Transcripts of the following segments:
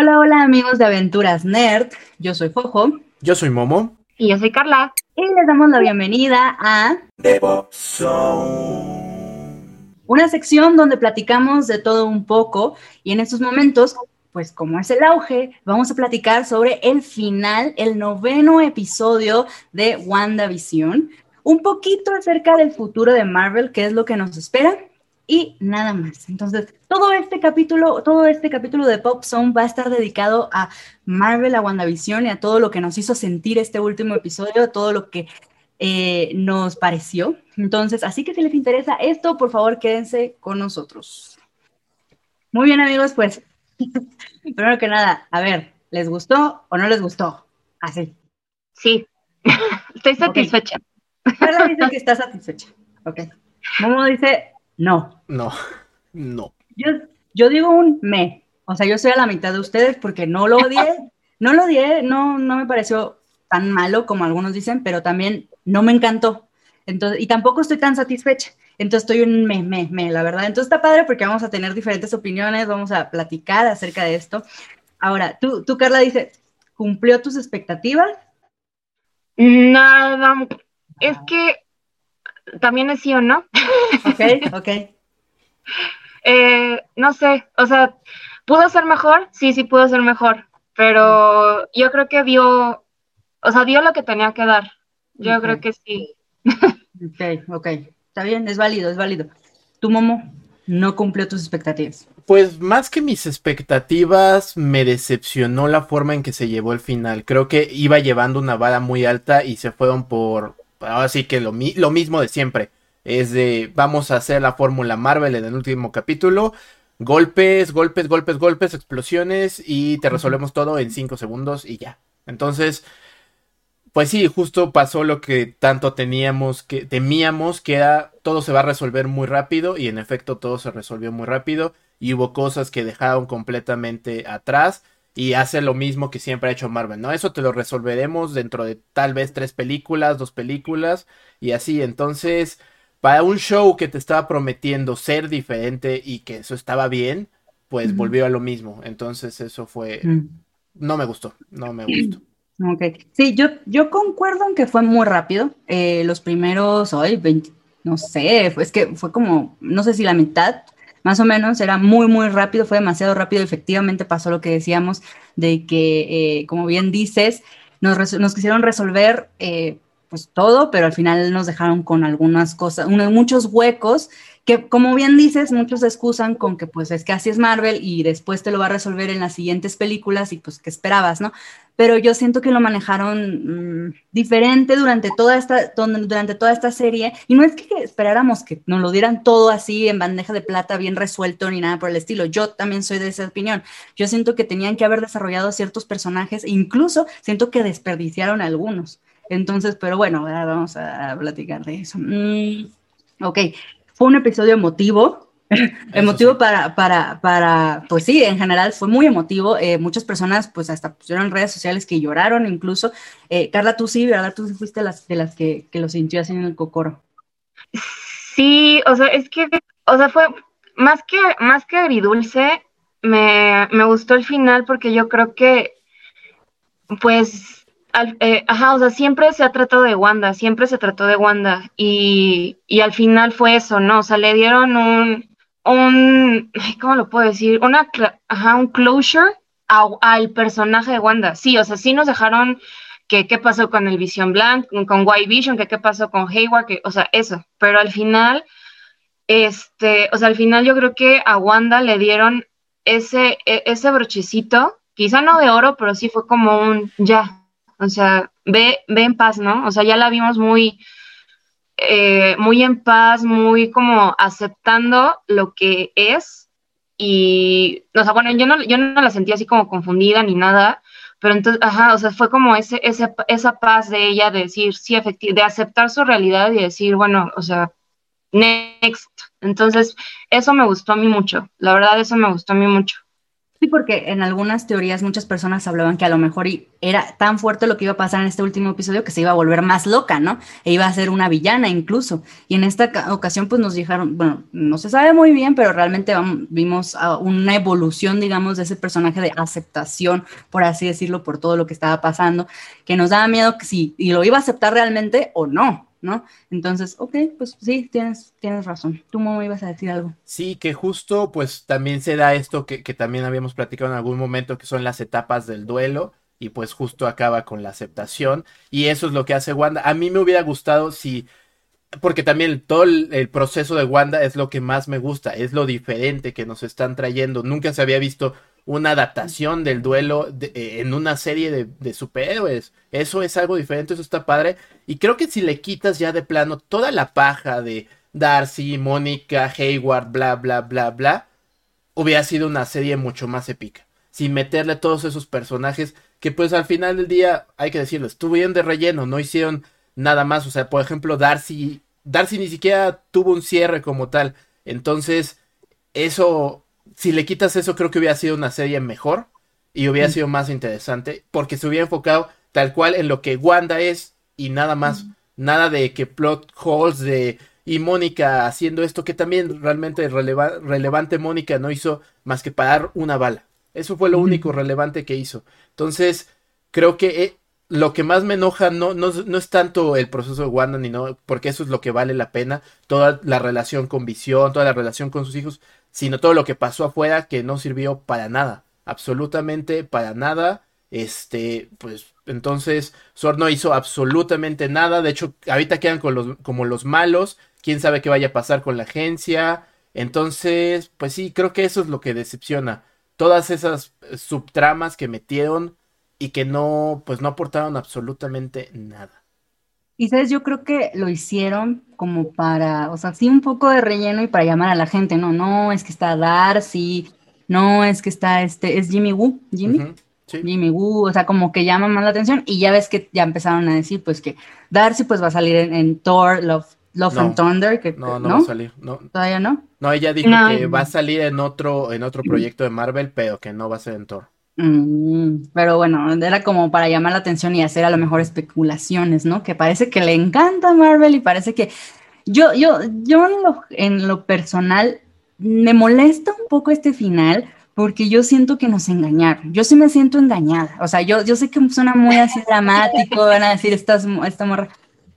Hola, hola amigos de Aventuras Nerd. Yo soy Jojo. Yo soy Momo. Y yo soy Carla. Y les damos la bienvenida a The Pop Zone. una sección donde platicamos de todo un poco y en estos momentos, pues como es el auge, vamos a platicar sobre el final, el noveno episodio de WandaVision, un poquito acerca del futuro de Marvel, qué es lo que nos espera y nada más. Entonces, todo este capítulo, todo este capítulo de Pop Zone va a estar dedicado a Marvel, a WandaVision y a todo lo que nos hizo sentir este último episodio, todo lo que eh, nos pareció. Entonces, así que si les interesa esto, por favor, quédense con nosotros. Muy bien, amigos, pues, primero que nada, a ver, ¿les gustó o no les gustó? Así. Sí, estoy satisfecha. Dice que está satisfecha. Ok. Momo dice no. No, no. Yo, yo digo un me. O sea, yo soy a la mitad de ustedes porque no lo odié. No lo odié, no, no me pareció tan malo como algunos dicen, pero también no me encantó. Entonces, y tampoco estoy tan satisfecha. Entonces estoy un me, me, me, la verdad. Entonces está padre porque vamos a tener diferentes opiniones, vamos a platicar acerca de esto. Ahora, tú, tú Carla, dice, ¿cumplió tus expectativas? Nada, es que también es sí o no. Ok, ok. Eh, no sé, o sea, ¿pudo ser mejor? Sí, sí pudo ser mejor, pero yo creo que dio, o sea, dio lo que tenía que dar. Yo creo que sí. Ok, ok. Está bien, es válido, es válido. Tu Momo no cumplió tus expectativas. Pues más que mis expectativas, me decepcionó la forma en que se llevó el final. Creo que iba llevando una vara muy alta y se fueron por, ahora sí que lo, mi- lo mismo de siempre. Es de, vamos a hacer la fórmula Marvel en el último capítulo. Golpes, golpes, golpes, golpes, explosiones y te resolvemos todo en 5 segundos y ya. Entonces, pues sí, justo pasó lo que tanto teníamos que temíamos, que era todo se va a resolver muy rápido y en efecto todo se resolvió muy rápido y hubo cosas que dejaron completamente atrás y hace lo mismo que siempre ha hecho Marvel, ¿no? Eso te lo resolveremos dentro de tal vez tres películas, dos películas y así. Entonces, para un show que te estaba prometiendo ser diferente y que eso estaba bien, pues volvió a lo mismo. Entonces, eso fue Mm. no me gustó, no me gustó. Ok, sí, yo, yo concuerdo en que fue muy rápido. Eh, los primeros, hoy, 20, no sé, fue, es que fue como, no sé si la mitad, más o menos, era muy, muy rápido, fue demasiado rápido. Efectivamente pasó lo que decíamos de que, eh, como bien dices, nos, nos quisieron resolver eh, pues todo, pero al final nos dejaron con algunas cosas, unos, muchos huecos que, como bien dices, muchos se excusan con que pues es que así es Marvel y después te lo va a resolver en las siguientes películas y pues qué esperabas, ¿no? Pero yo siento que lo manejaron mm, diferente durante toda esta durante toda esta serie y no es que esperáramos que nos lo dieran todo así en bandeja de plata bien resuelto ni nada por el estilo. Yo también soy de esa opinión. Yo siento que tenían que haber desarrollado ciertos personajes e incluso siento que desperdiciaron algunos. Entonces, pero bueno, vamos a platicar de eso. Mm, ok, fue un episodio emotivo, emotivo para, para, para, pues sí, en general fue muy emotivo. Eh, muchas personas, pues hasta pusieron redes sociales que lloraron incluso. Eh, Carla, tú sí, ¿verdad? Tú sí fuiste las, de las que, que lo sintió así en el cocoro. Sí, o sea, es que, o sea, fue más que, más que agridulce, me, me gustó el final porque yo creo que, pues, al- eh, ajá, o sea, siempre se ha tratado de Wanda, siempre se trató de Wanda y, y al final fue eso, ¿no? O sea, le dieron un, un, ¿cómo lo puedo decir? Una, ajá, un closure al personaje de Wanda. Sí, o sea, sí nos dejaron que qué pasó con el Vision Blanc, con White Vision, que qué pasó con Hayward, que, o sea, eso. Pero al final, este, o sea, al final yo creo que a Wanda le dieron ese, e- ese brochecito, quizá no de oro, pero sí fue como un ya. O sea, ve, ve en paz, ¿no? O sea, ya la vimos muy, eh, muy en paz, muy como aceptando lo que es. Y, o sea, bueno, yo no, yo no la sentí así como confundida ni nada, pero entonces, ajá, o sea, fue como ese, ese, esa paz de ella de decir, sí, efectivamente, de aceptar su realidad y decir, bueno, o sea, next. Entonces, eso me gustó a mí mucho, la verdad, eso me gustó a mí mucho. Sí, porque en algunas teorías muchas personas hablaban que a lo mejor era tan fuerte lo que iba a pasar en este último episodio que se iba a volver más loca, ¿no? E iba a ser una villana incluso. Y en esta ocasión pues nos dijeron, bueno, no se sabe muy bien, pero realmente vimos una evolución, digamos, de ese personaje de aceptación, por así decirlo, por todo lo que estaba pasando, que nos daba miedo que si y lo iba a aceptar realmente o no, ¿no? Entonces, ok, pues sí, tienes, tienes razón. Tú, me ibas a decir algo. Sí, que justo, pues también se da esto que, que también habíamos platicado en algún momento, que son las etapas del duelo, y pues justo acaba con la aceptación, y eso es lo que hace Wanda. A mí me hubiera gustado si porque también todo el, proceso de Wanda es lo que más me gusta, es lo diferente que nos están trayendo. Nunca se había visto una adaptación del duelo eh, en una serie de, superhéroes. Eso es algo diferente, eso está padre. Y creo que si le quitas ya de plano toda la paja de Darcy, Mónica, Hayward, bla, bla, bla, bla, hubiera sido una serie mucho más épica. Sin meterle todos esos personajes que pues al final del día, hay que decirlo, estuvieron de relleno, no hicieron nada más. O sea, por ejemplo, Darcy, Darcy ni siquiera tuvo un cierre como tal. Entonces, eso, si le quitas eso, creo que hubiera sido una serie mejor y hubiera mm. sido más interesante porque se hubiera enfocado tal cual en lo que Wanda es y nada más. Mm. Nada de que plot holes de y Mónica haciendo esto que también realmente relevante Mónica no hizo más que parar una bala. Eso fue lo único relevante que hizo. Entonces, creo que eh, lo que más me enoja no, no, no, es tanto el proceso de Wanda, ni no, porque eso es lo que vale la pena, toda la relación con Visión, toda la relación con sus hijos, sino todo lo que pasó afuera que no sirvió para nada, absolutamente para nada. Este, pues entonces Sor no hizo absolutamente nada, de hecho ahorita quedan con los, como los malos, quién sabe qué vaya a pasar con la agencia, entonces, pues sí, creo que eso es lo que decepciona. Todas esas subtramas que metieron y que no, pues no aportaron absolutamente nada. Y sabes, yo creo que lo hicieron como para, o sea, sí un poco de relleno y para llamar a la gente, no, no, es que está Darcy, no, es que está este, es Jimmy Woo, Jimmy. Jimmy Woo, o sea, como que llama más la atención y ya ves que ya empezaron a decir pues que Darcy pues va a salir en, Thor, Love, Love and Thunder, que no, no, va a salir, no. Todavía no. No, ella dijo que va a salir en otro, en otro proyecto de Marvel, pero que no va a ser en Thor. Mm, pero bueno, era como para llamar la atención y hacer a lo mejor especulaciones, ¿no? Que parece que le encanta Marvel y parece que yo, yo, yo en lo, en lo personal me molesta un poco este final porque yo siento que nos engañaron. Yo sí me siento engañada. O sea, yo, yo sé que suena muy así dramático, van a decir esta morra,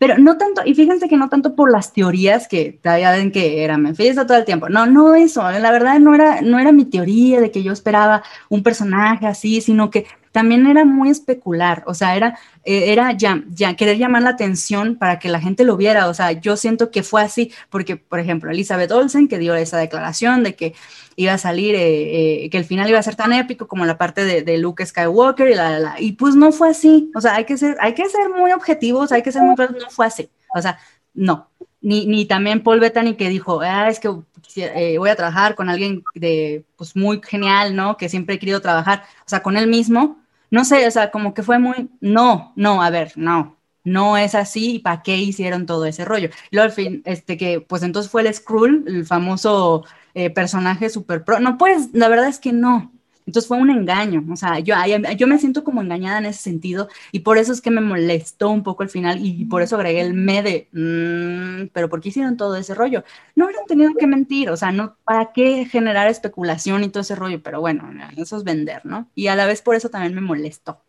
pero no tanto, y fíjense que no tanto por las teorías que todavía ven que era Mephisto todo el tiempo. No, no eso. La verdad no era, no era mi teoría de que yo esperaba un personaje así, sino que también era muy especular, o sea, era, eh, era ya, ya querer llamar la atención para que la gente lo viera, o sea, yo siento que fue así, porque, por ejemplo, Elizabeth Olsen, que dio esa declaración de que iba a salir, eh, eh, que el final iba a ser tan épico como la parte de, Luke Skywalker y la, y pues no fue así, o sea, hay que ser, hay que ser muy objetivos, hay que ser muy no fue así, o sea, no, ni, ni también Paul Bettany que dijo, ah, es que voy a trabajar con alguien de, pues muy genial, ¿no? Que siempre he querido trabajar, o sea, con él mismo, no sé, o sea, como que fue muy, no, no, a ver, no, no es así, ¿para qué hicieron todo ese rollo? Luego al fin, este que, pues entonces fue el Skrull, el famoso eh, personaje super pro, no, pues, la verdad es que no, entonces fue un engaño, o sea, yo, yo me siento como engañada en ese sentido y por eso es que me molestó un poco el final y por eso agregué el me de, mm, pero ¿por qué hicieron todo ese rollo? No hubieran tenido que mentir, o sea, no, ¿para qué generar especulación y todo ese rollo? Pero bueno, eso es vender, ¿no? Y a la vez por eso también me molestó.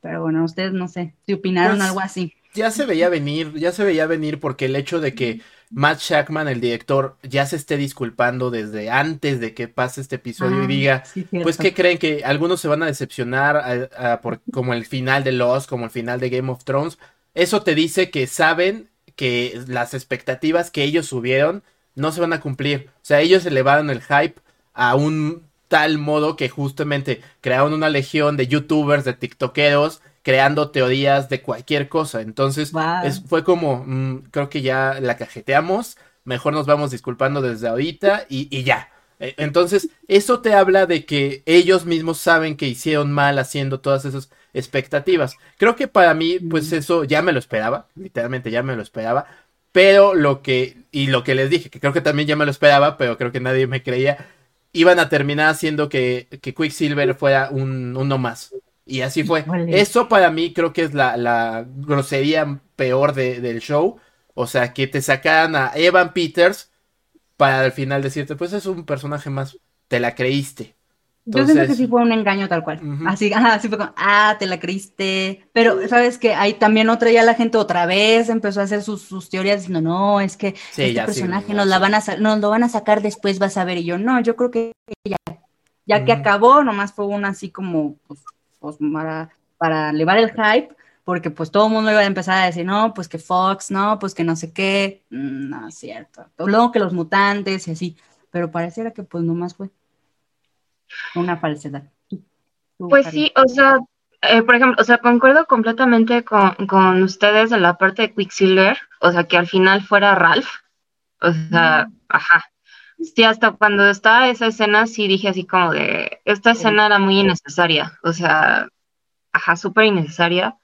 Pero bueno, ustedes no sé, si opinaron pues, algo así. Ya se veía venir, ya se veía venir porque el hecho de que Matt Shackman, el director, ya se esté disculpando desde antes de que pase este episodio y ah, diga, pues que creen que algunos se van a decepcionar por, como el final de Lost, como el final de Game of Thrones. Eso te dice que saben que las expectativas que ellos subieron no se van a cumplir. O sea, ellos elevaron el hype a un tal modo que justamente crearon una legión de youtubers, de tiktokeros creando teorías de cualquier cosa. Entonces, fue como, mm, creo que ya la cajeteamos, mejor nos vamos disculpando desde ahorita y, ya. E, entonces, eso te habla de que ellos mismos saben que hicieron mal haciendo todas esas expectativas. Creo que para mí, pues eso ya me lo esperaba, literalmente ya me lo esperaba, pero lo que, y lo que les dije, que creo que también ya me lo esperaba, pero creo que nadie me creía, iban a terminar haciendo que, que Quicksilver fuera un, uno más. Y así fue. Eso para mí creo que es la, la grosería peor de- del show. O sea, que te sacaran a Evan Peters para al final decirte, pues es un personaje más. Te la creíste. Yo siento que sí fue un engaño tal cual. Así, ajá, así fue como, ah, te la creíste. Pero, ¿sabes que Ahí también otra ya la gente otra vez empezó a hacer sus, sus teorías diciendo, no, es que Sí, este ya, sí, personaje ya, nos, sí. la van a, nos lo van a sacar después, vas a ver. Y yo, no, yo creo que ya, ya que acabó, nomás fue una así como, pues, pues, para, para elevar el hype, porque pues todo el mundo iba a empezar a decir, no, pues que Fox, no, pues que no sé qué. Mm, No, es cierto. Luego que los mutantes y así. Pero pareciera que pues nomás fue una falsedad. Pues sí, o sea, eh, por ejemplo, o sea, concuerdo completamente con, con ustedes en la parte de Quicksilver, o sea, que al final fuera Ralph, o sea, ajá. Sí, hasta cuando estaba esa escena, sí dije así como de, esta escena era muy innecesaria, o sea, ajá, súper innecesaria.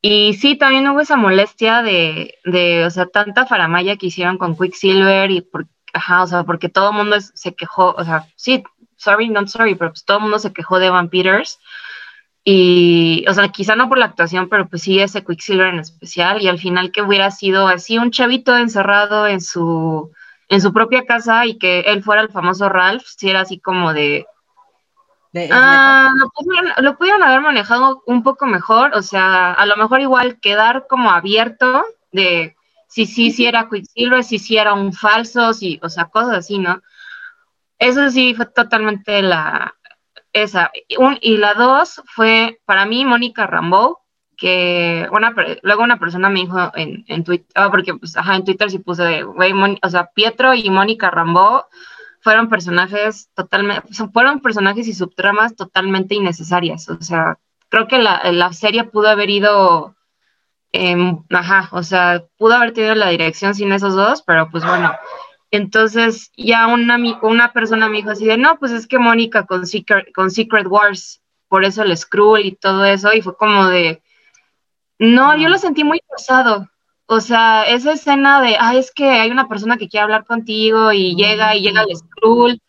Y sí, también hubo esa molestia de, de, o sea, tanta faramaya que hicieron con Quicksilver y por, ajá, o sea, porque todo el mundo se quejó, o sea, sí, sorry, not sorry, pero pues todo el mundo se quejó de Evan Peters. Y, o sea, quizá no por la actuación, pero pues sí ese Quicksilver en especial. Y al final que hubiera sido así un chavito encerrado en su, en su propia casa y que él fuera el famoso Ralph, si era así como de, Ah, lo, pudieron, lo pudieron haber manejado un poco mejor, o sea, a lo mejor igual quedar como abierto de si sí, sí era Quicksilver, si sí era un falso, si, o sea, cosas así, ¿no? Eso sí fue totalmente la, esa. Y un- y la dos fue, para mí, Mónica Rambeau, que una, luego una persona me dijo en, en Twitter, ah, porque pues, ajá, en Twitter sí puse, de, güey, o sea, Pietro y Mónica Rambeau fueron personajes totalmente, fueron personajes y subtramas totalmente innecesarias. O sea, creo que la, la serie pudo haber ido, ajá, o sea, pudo haber tenido la dirección sin esos dos, pero pues bueno. Entonces ya una, una persona me dijo así de, no, pues es que Mónica con Secret, con Secret Wars, por eso el Skrull y todo eso, y fue como de, no, yo lo sentí muy forzado. O sea, esa escena de, ah, es que hay una persona que quiere hablar contigo y llega y llega el Skrull.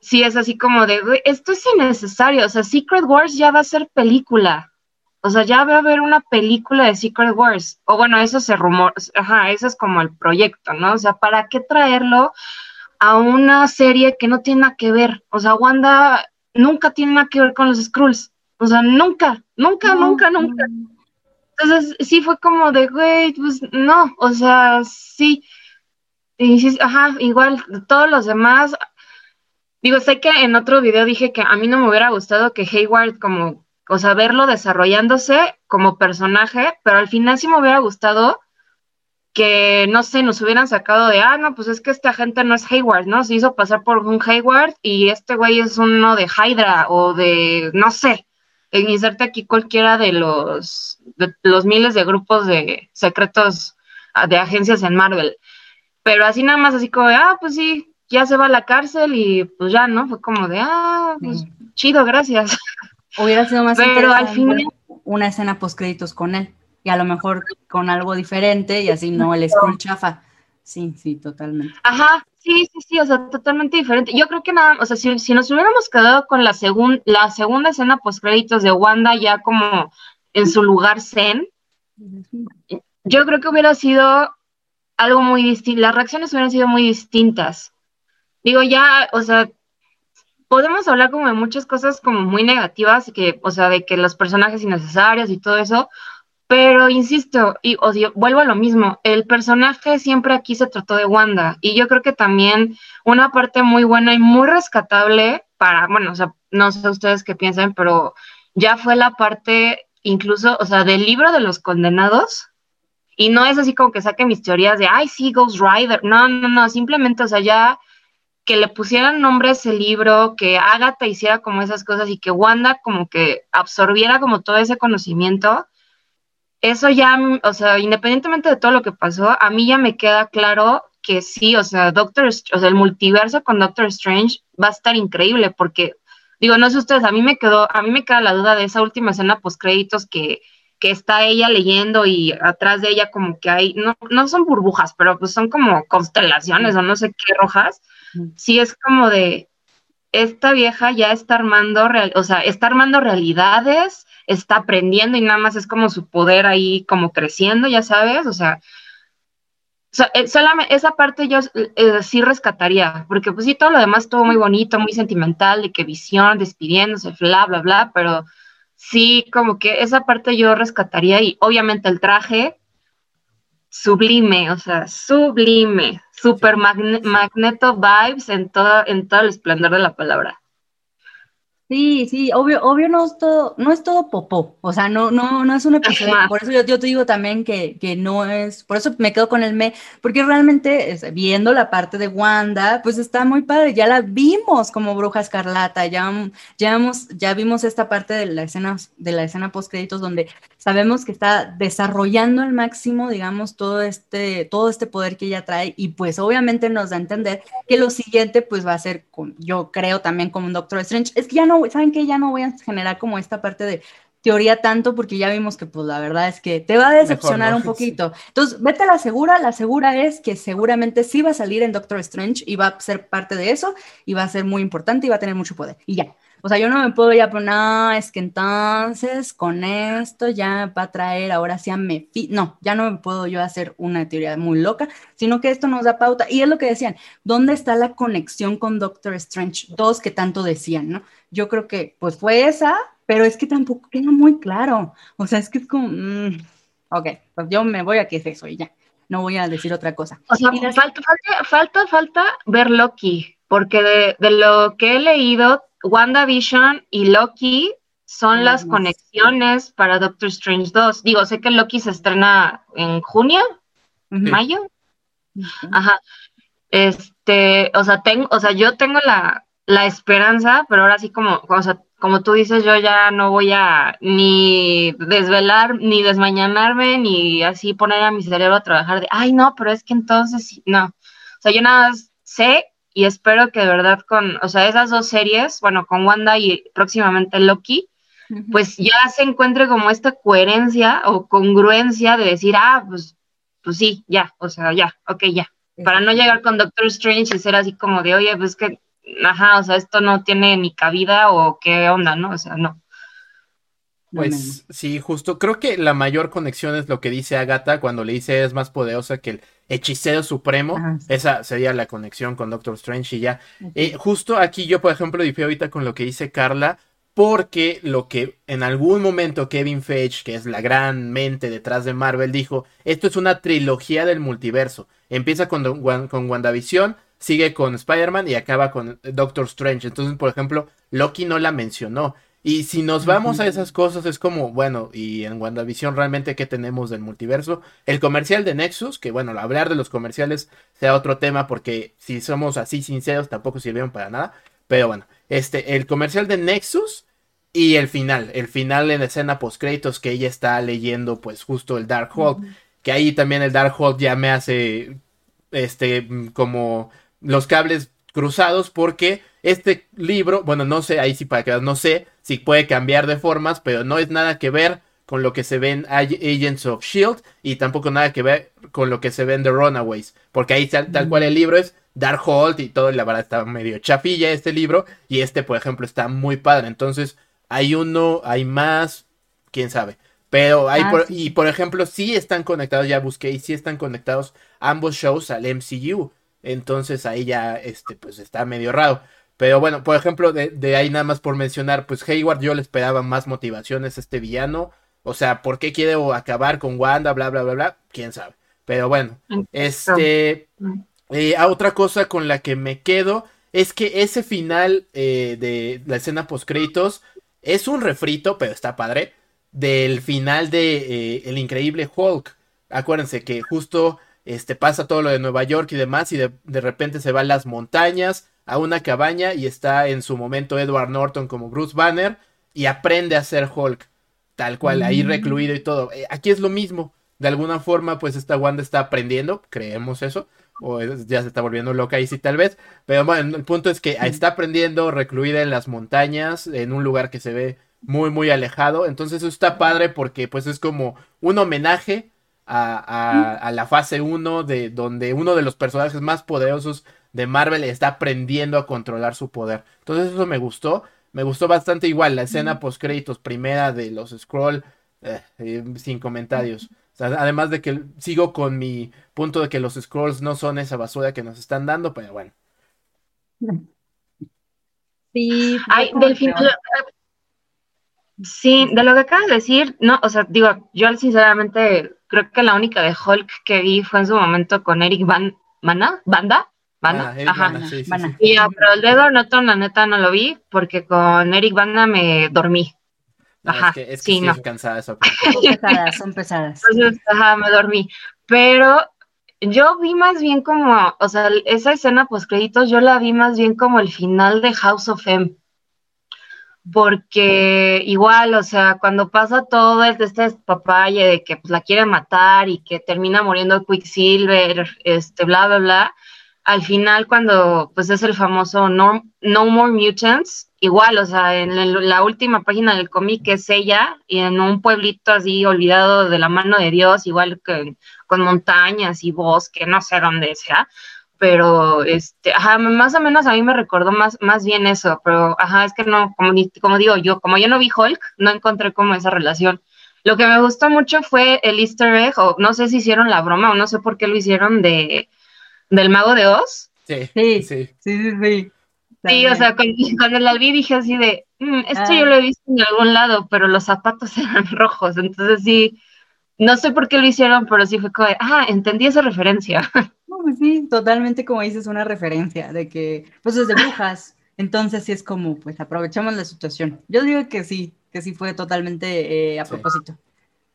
Sí, es así como de, "Güey, esto es innecesario. O sea, Secret Wars ya va a ser película. O sea, ya va a haber una película de Secret Wars. O bueno, eso se rumor, ajá, eso es como el proyecto, ¿no? O sea, ¿para qué traerlo a una serie que no tiene nada que ver? O sea, Wanda nunca tiene nada que ver con los Skrulls. O sea, nunca, nunca, No, nunca, nunca. Entonces, sí fue como de, güey, pues no, o sea, sí. Sí, ajá, igual, todos los demás. Digo, sé que en otro video dije que a mí no me hubiera gustado que Hayward, como, o sea, verlo desarrollándose como personaje, pero al final sí me hubiera gustado que, no sé, nos hubieran sacado de, ah, no, pues es que este agente no es Hayward, ¿no? Se hizo pasar por un Hayward y este güey es uno de Hydra o de, no sé, en inserte aquí cualquiera de los, de los miles de grupos de secretos ah, de agencias en Marvel. Pero así nada más, así como de, ah, pues sí, ya se va a la cárcel y pues ya, ¿no? Fue como de, ah, pues Sí. chido, gracias. Hubiera sido más Pero al final- una escena post créditos con él y a lo mejor con algo diferente y así no el Skrull chafa. Sí, sí, totalmente. Ajá, sí, sí, sí, o sea, totalmente diferente. Yo creo que nada, o sea, si, si nos hubiéramos quedado con la, segun, la segunda escena post créditos de Wanda ya como en su lugar zen, yo creo que hubiera sido algo muy distinto, las reacciones hubieran sido muy distintas. Digo, ya, o sea, podemos hablar como de muchas cosas como muy negativas, que, o sea, de que los personajes innecesarios y todo eso, pero insisto, y o vuelvo a lo mismo, el personaje siempre aquí se trató de Wanda, y yo creo que también una parte muy buena y muy rescatable para, bueno, o sea, no sé ustedes qué piensan, pero ya fue la parte incluso, o sea, del libro de los condenados, y no es así como que saque mis teorías de, ay, sí, Ghost Rider. No, no, no, simplemente, o sea, ya que le pusieran nombre a ese libro, que Agatha hiciera como esas cosas y que Wanda como que absorbiera como todo ese conocimiento. Eso ya, o sea, independientemente de todo lo que pasó, a mí ya me queda claro que sí, o sea, Doctor, o sea, el multiverso con Doctor Strange va a estar increíble porque, digo, no sé ustedes, a mí me quedó, a mí me queda la duda de esa última escena post créditos que que está ella leyendo y atrás de ella como que hay, no, no son burbujas, pero pues son como constelaciones o no sé qué rojas. Sí es como de, esta vieja ya está armando, real, o sea, está armando realidades, está aprendiendo y nada más es como su poder ahí como creciendo, ya sabes, o sea, eh, solamente esa parte yo eh, sí rescataría, porque pues sí, todo lo demás estuvo muy bonito, muy sentimental, de que visión, despidiéndose, bla, bla, bla, pero sí, como que esa parte yo rescataría y obviamente el traje, sublime, o sea, sublime, super magneto vibes en todo, en todo el esplendor de la palabra. Sí, sí, obvio, obvio no es todo, no es todo popó, o sea, no, no, no es un episodio, por eso yo, yo, te digo también que, que, no es, por eso me quedo con el me, porque realmente viendo la parte de Wanda, pues está muy padre, ya la vimos como Bruja Escarlata, ya, ya, ya vimos esta parte de la escena, de la escena post créditos donde sabemos que está desarrollando al máximo, digamos, todo este, todo este poder que ella trae, y pues obviamente nos da a entender que lo siguiente pues va a ser, con, yo creo también como un Doctor Strange, es que ya no ¿saben qué? Ya no voy a generar como esta parte de teoría tanto porque ya vimos que pues la verdad es que te va a decepcionar un poquito. Entonces, vete a la segura, la segura es que seguramente sí va a salir en Doctor Strange y va a ser parte de eso y va a ser muy importante y va a tener mucho poder. Y ya. O sea, yo no me puedo ya poner, es que entonces con esto ya va a traer ahora sí a Mefi. No, ya no me puedo yo hacer una teoría muy loca, sino que esto nos da pauta. Y es lo que decían, ¿dónde está la conexión con Doctor Strange 2 que tanto decían, no? Yo creo que pues fue esa, pero es que tampoco queda muy claro. O sea, es que es como, mm, ok, pues yo me voy a que es eso y ya. No voy a decir otra cosa. O sea, falta, falta, falta, falta ver Loki, porque de, de lo que he leído, WandaVision y Loki son las conexiones para Doctor Strange 2. Digo, sé que Loki se estrena en junio, mayo. Ajá. Este, o sea, tengo, o sea, yo tengo la, la esperanza, pero ahora sí como, o sea, como tú dices, yo ya no voy a ni desvelar, ni desmañanarme, ni así poner a mi cerebro a trabajar de, ay, no, pero es que entonces, no. O sea, yo nada más sé y espero que de verdad con, o sea, esas dos series, bueno, con Wanda y próximamente Loki, pues ya se encuentre como esta coherencia o congruencia de decir, ah, pues, pues sí, ya, o sea, ya, ok, ya. Para no llegar con Doctor Strange y ser así como de, oye, pues que, ajá, o sea, esto no tiene ni cabida o qué onda, ¿no? O sea, no. Pues sí, justo. Creo que la mayor conexión es lo que dice Agatha cuando le dice es más poderosa que el hechicero supremo. Esa sería la conexión con Doctor Strange y ya. Eh, justo aquí yo, por ejemplo, difiero ahorita con lo que dice Carla, porque lo que en algún momento Kevin Feige, que es la gran mente detrás de Marvel, dijo, esto es una trilogía del multiverso. Empieza con, con WandaVision, sigue con Spider-Man y acaba con Doctor Strange. Entonces, por ejemplo, Loki no la mencionó. Y si nos vamos a esas cosas, es como, bueno, y en WandaVision realmente, ¿qué tenemos del multiverso? El comercial de Nexus, que bueno, hablar de los comerciales sea otro tema, porque si somos así sinceros, tampoco sirvieron para nada. Pero bueno, este, el comercial de Nexus y el final, el final en escena post créditos que ella está leyendo, pues justo el Dark Hulk, que ahí también el Dark Hulk ya me hace, este, como los cables cruzados, porque este libro, bueno, no sé, ahí sí para que no sé si puede cambiar de formas, pero no es nada que ver con lo que se ve en Agents of Shield y tampoco nada que ver con lo que se ve en The Runaways, porque ahí tal, cual el libro es Darkhold y todo, la verdad está medio chafilla este libro y este, por ejemplo, está muy padre. Entonces, hay uno, hay más, quién sabe. Pero hay, ah, y por ejemplo, sí están conectados, ya busqué, y sí están conectados ambos shows al MCU. Entonces ahí ya, este, pues está medio raro. Pero bueno, por ejemplo, de, ahí nada más por mencionar, pues Hayward yo le esperaba más motivaciones a este villano. O sea, ¿por qué quiere acabar con Wanda? Bla, bla, bla, bla. Quién sabe. Pero bueno, este. Eh, otra cosa con la que me quedo es que ese final eh, de la escena post créditos es un refrito, pero está padre, del final de eh, El Increíble Hulk. Acuérdense que justo este, pasa todo lo de Nueva York y demás y de, de repente se va a las montañas a una cabaña y está en su momento Edward Norton como Bruce Banner y aprende a ser Hulk, tal cual, ahí mm. recluido y todo. Eh, aquí es lo mismo, de alguna forma pues esta Wanda está aprendiendo, creemos eso, o ya se está volviendo loca y sí tal vez, pero bueno, el punto es que está aprendiendo recluida en las montañas, en un lugar que se ve muy muy alejado, entonces eso está padre porque pues es como un homenaje a, a, a la fase 1 de donde uno de los personajes más poderosos de Marvel está aprendiendo a controlar su poder. Entonces eso me gustó. Me gustó bastante igual la escena post créditos primera de los Scroll eh, eh, sin comentarios. O sea, además de que sigo con mi punto de que los Scrolls no son esa basura que nos están dando, pero bueno. Sí, Ay, como del el final. peor. Sí, de lo que acabas de decir, no, o sea, digo, yo sinceramente creo que la única de Hulk que vi fue en su momento con Eric Van, Banda, Bana, Ah, ajá. Bana, sí, sí, Bana. sí. Y ya, pero el de Norton, la neta, no lo vi porque con Eric Banda me dormí. No, Ajá, es que, es que sí, sí no. es cansada esa Son pesadas, son pesadas. Entonces, ajá, me dormí. Pero yo vi más bien como, o sea, esa escena post créditos, yo la vi más bien como el final de House of M. Porque igual, o sea, cuando pasa todo este, papaye de que pues, la quiere matar y que termina muriendo Quicksilver, este, bla, bla, bla, al final cuando pues es el famoso No, no More Mutants, igual, o sea, en el- la última página del cómic es ella y en un pueblito así olvidado de la mano de Dios, igual que con montañas y bosque, no sé dónde sea, pero este, ajá, más o menos a mí me recordó más, más bien eso, pero ajá, es que no, como, ni- como digo yo, como yo no vi Hulk, no encontré como esa relación. Lo que me gustó mucho fue el easter egg, o no sé si hicieron la broma o no sé por qué lo hicieron de del mago de Oz. Sí, Sí. sí. Sí, sí, sí. Sí, o sea, cuando, cuando la vi dije así de, "Mm, esto Ah. yo lo he visto en algún lado, pero los zapatos eran rojos, entonces sí, no sé por qué lo hicieron, pero sí fue como de, ah, entendí esa referencia. Pues sí, totalmente como dices, una referencia de que, pues es de brujas, entonces sí es como, pues aprovechamos la situación. Yo digo que sí, que sí fue totalmente eh, a Sí. propósito.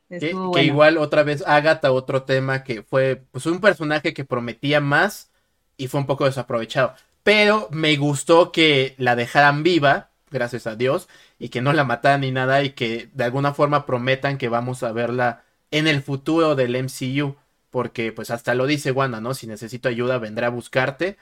Que, que igual otra vez Agatha, otro tema que fue pues un personaje que prometía más y fue un poco desaprovechado. Pero me gustó que la dejaran viva, gracias a Dios, y que no la mataran ni nada y que de alguna forma prometan que vamos a verla en el futuro del MCU. Porque pues hasta lo dice Wanda, ¿no? Si necesito ayuda vendrá a buscarte.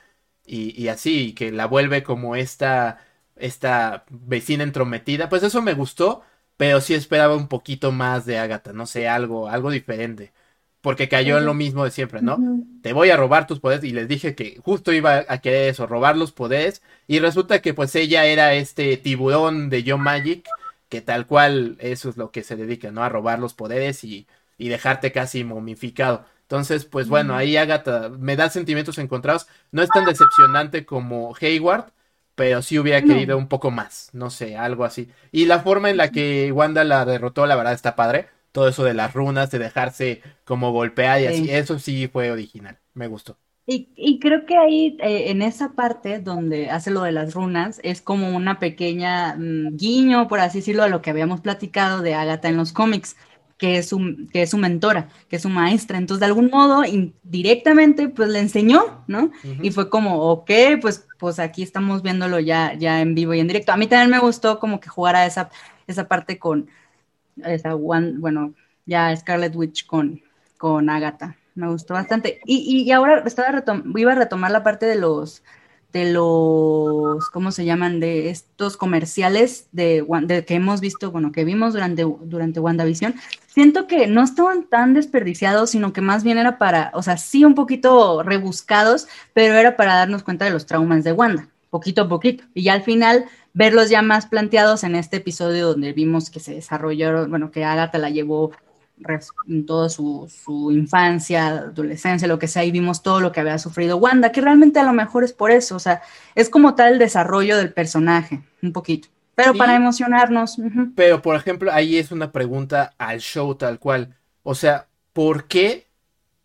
Y, y así, y que la vuelve como esta, esta vecina entrometida. Pues eso me gustó. Pero sí esperaba un poquito más de Agatha, no sé, algo, algo diferente. Porque cayó en lo mismo de siempre, ¿no? Te voy a robar tus poderes. Y les dije que justo iba a querer eso, robar los poderes. Y resulta que pues ella era este tiburón de John Magic. Que tal cual eso es lo que se dedica, ¿no? A robar los poderes y, y dejarte casi momificado. Entonces, pues bueno, ahí Agatha me da sentimientos encontrados. No es tan decepcionante como Hayward, pero sí hubiera querido un poco más, no sé, algo así. Y la forma en la que Wanda la derrotó, la verdad está padre. Todo eso de las runas, de dejarse como golpear y así, Sí. eso sí fue original, me gustó. Y, y creo que ahí, eh, en esa parte donde hace lo de las runas, es como una pequeña mm, guiño, por así decirlo, a lo que habíamos platicado de Agatha en los cómics, que es su, que es su mentora, que es su maestra. Entonces, de algún modo, indirectamente, pues le enseñó, ¿no? Y fue como, ok, pues, pues aquí estamos viéndolo ya, ya en vivo y en directo. A mí también me gustó como que jugara esa, esa parte con esa one, bueno, ya Scarlet Witch con, con Agatha. Me gustó bastante. Y, y, y ahora estaba retom iba a retomar la parte de los de los, ¿cómo se llaman? De estos comerciales de, de que hemos visto, bueno, que vimos durante, durante WandaVision. Siento que no estaban tan desperdiciados, sino que más bien era para, o sea, sí un poquito rebuscados, pero era para darnos cuenta de los traumas de Wanda, poquito a poquito. Y ya al final verlos ya más planteados en este episodio donde vimos que se desarrollaron, bueno, que Agatha la llevó toda su, su infancia, adolescencia, lo que sea, y vimos todo lo que había sufrido Wanda, que realmente a lo mejor es por eso, o sea, es como tal el desarrollo del personaje, un poquito, pero Sí. para emocionarnos. Pero, por ejemplo, ahí es una pregunta al show tal cual. O sea, ¿por qué?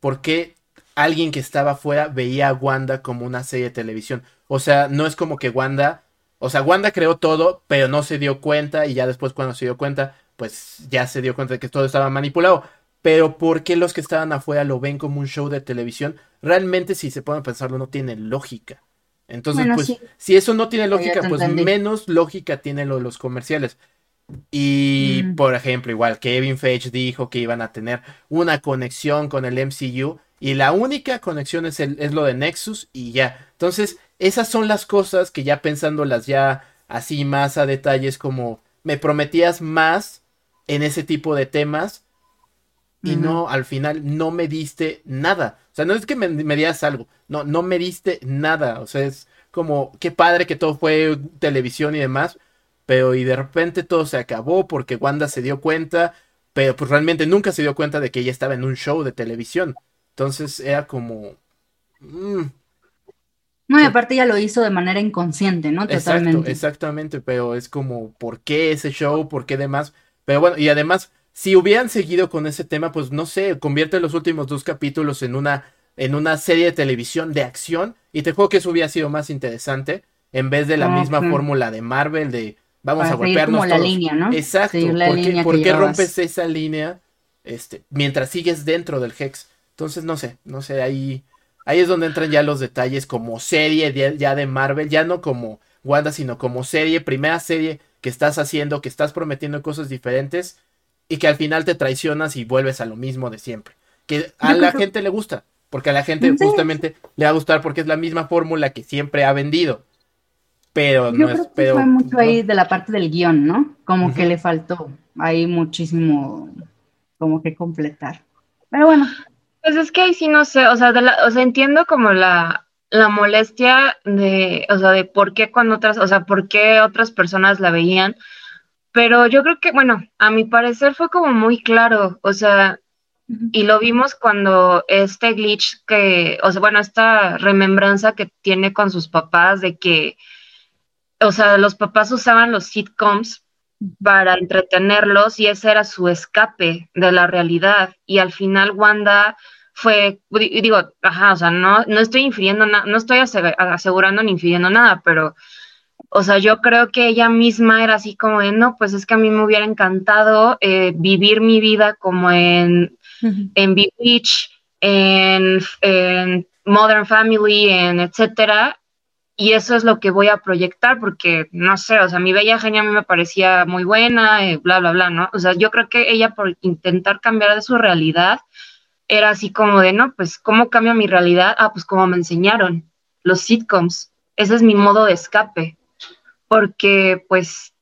¿Por qué alguien que estaba afuera veía a Wanda como una serie de televisión? O sea, no es como que Wanda, o sea, Wanda creó todo, pero no se dio cuenta y ya después cuando se dio cuenta, pues ya se dio cuenta de que todo estaba manipulado. Pero ¿por qué los que estaban afuera lo ven como un show de televisión? Realmente, si se a pensarlo, no tiene lógica. Entonces, Bueno, pues, sí. si eso no tiene lógica, pues entendí. menos lógica tiene lo de los comerciales. Y, Mm. por ejemplo, igual Kevin Feige dijo que iban a tener una conexión con el MCU y la única conexión es, el, es lo de Nexus y ya. Entonces, esas son las cosas que ya pensándolas ya así más a detalle es como me prometías más en ese tipo de temas y no, al final no me diste nada. O sea, no es que me, me dieras algo, no, no me diste nada. O sea, es como, qué padre que todo fue televisión y demás, pero y de repente todo se acabó porque Wanda se dio cuenta, pero pues realmente nunca se dio cuenta de que ella estaba en un show de televisión. Entonces era como... mm, No, y aparte ya lo hizo de manera inconsciente, ¿no? Exacto, Totalmente. exactamente, pero es como, ¿por qué ese show? ¿Por qué demás? Pero bueno, y además, si hubieran seguido con ese tema, pues no sé, convierte los últimos dos capítulos en una, en una serie de televisión de acción, y te juego que eso hubiera sido más interesante, en vez de la Ah, misma fórmula de Marvel, de vamos Para a golpearnos como la todos. línea, ¿no? Exacto, la ¿por qué, qué rompes esa línea este, mientras sigues dentro del Hex? Entonces, no sé, no sé, ahí, ahí es donde entran ya los detalles como serie de- ya de Marvel, ya no como Wanda, sino como serie, primera serie que estás haciendo, que estás prometiendo cosas diferentes y que al final te traicionas y vuelves a lo mismo de siempre. Que a la gente le gusta, porque a la gente Sí. justamente le va a gustar porque es la misma fórmula que siempre ha vendido. Pero Yo no creo es, que pero fue mucho no. ahí de la parte del guion, ¿no? Como que le faltó ahí muchísimo como que completar. Pero bueno, Pues es que ahí sí no sé, o sea, de la- o sea, entiendo como la, la molestia de, o sea, de por qué cuando otras, o sea, por qué otras personas la veían, pero yo creo que, bueno, a mi parecer fue como muy claro, o sea, y lo vimos cuando este glitch que, o sea, bueno, esta remembranza que tiene con sus papás de que, o sea, los papás usaban los sitcoms para entretenerlos y ese era su escape de la realidad. Y al final Wanda fue, di- digo, ajá, o sea, no, no estoy infiriendo nada, no estoy ase- asegurando ni infiriendo nada, pero, o sea, yo creo que ella misma era así como de, no, pues es que a mí me hubiera encantado eh, vivir mi vida como en en Bewitch, en, en Modern Family, en etcétera. Y eso es lo que voy a proyectar, porque no sé, o sea, mi bella genia a mí me parecía muy buena, eh, bla, bla, bla, ¿no? O sea, yo creo que ella por intentar cambiar de su realidad, era así como de, no, pues, ¿cómo cambio mi realidad? Ah, pues como me enseñaron, los sitcoms. Ese es mi modo de escape. Porque, pues,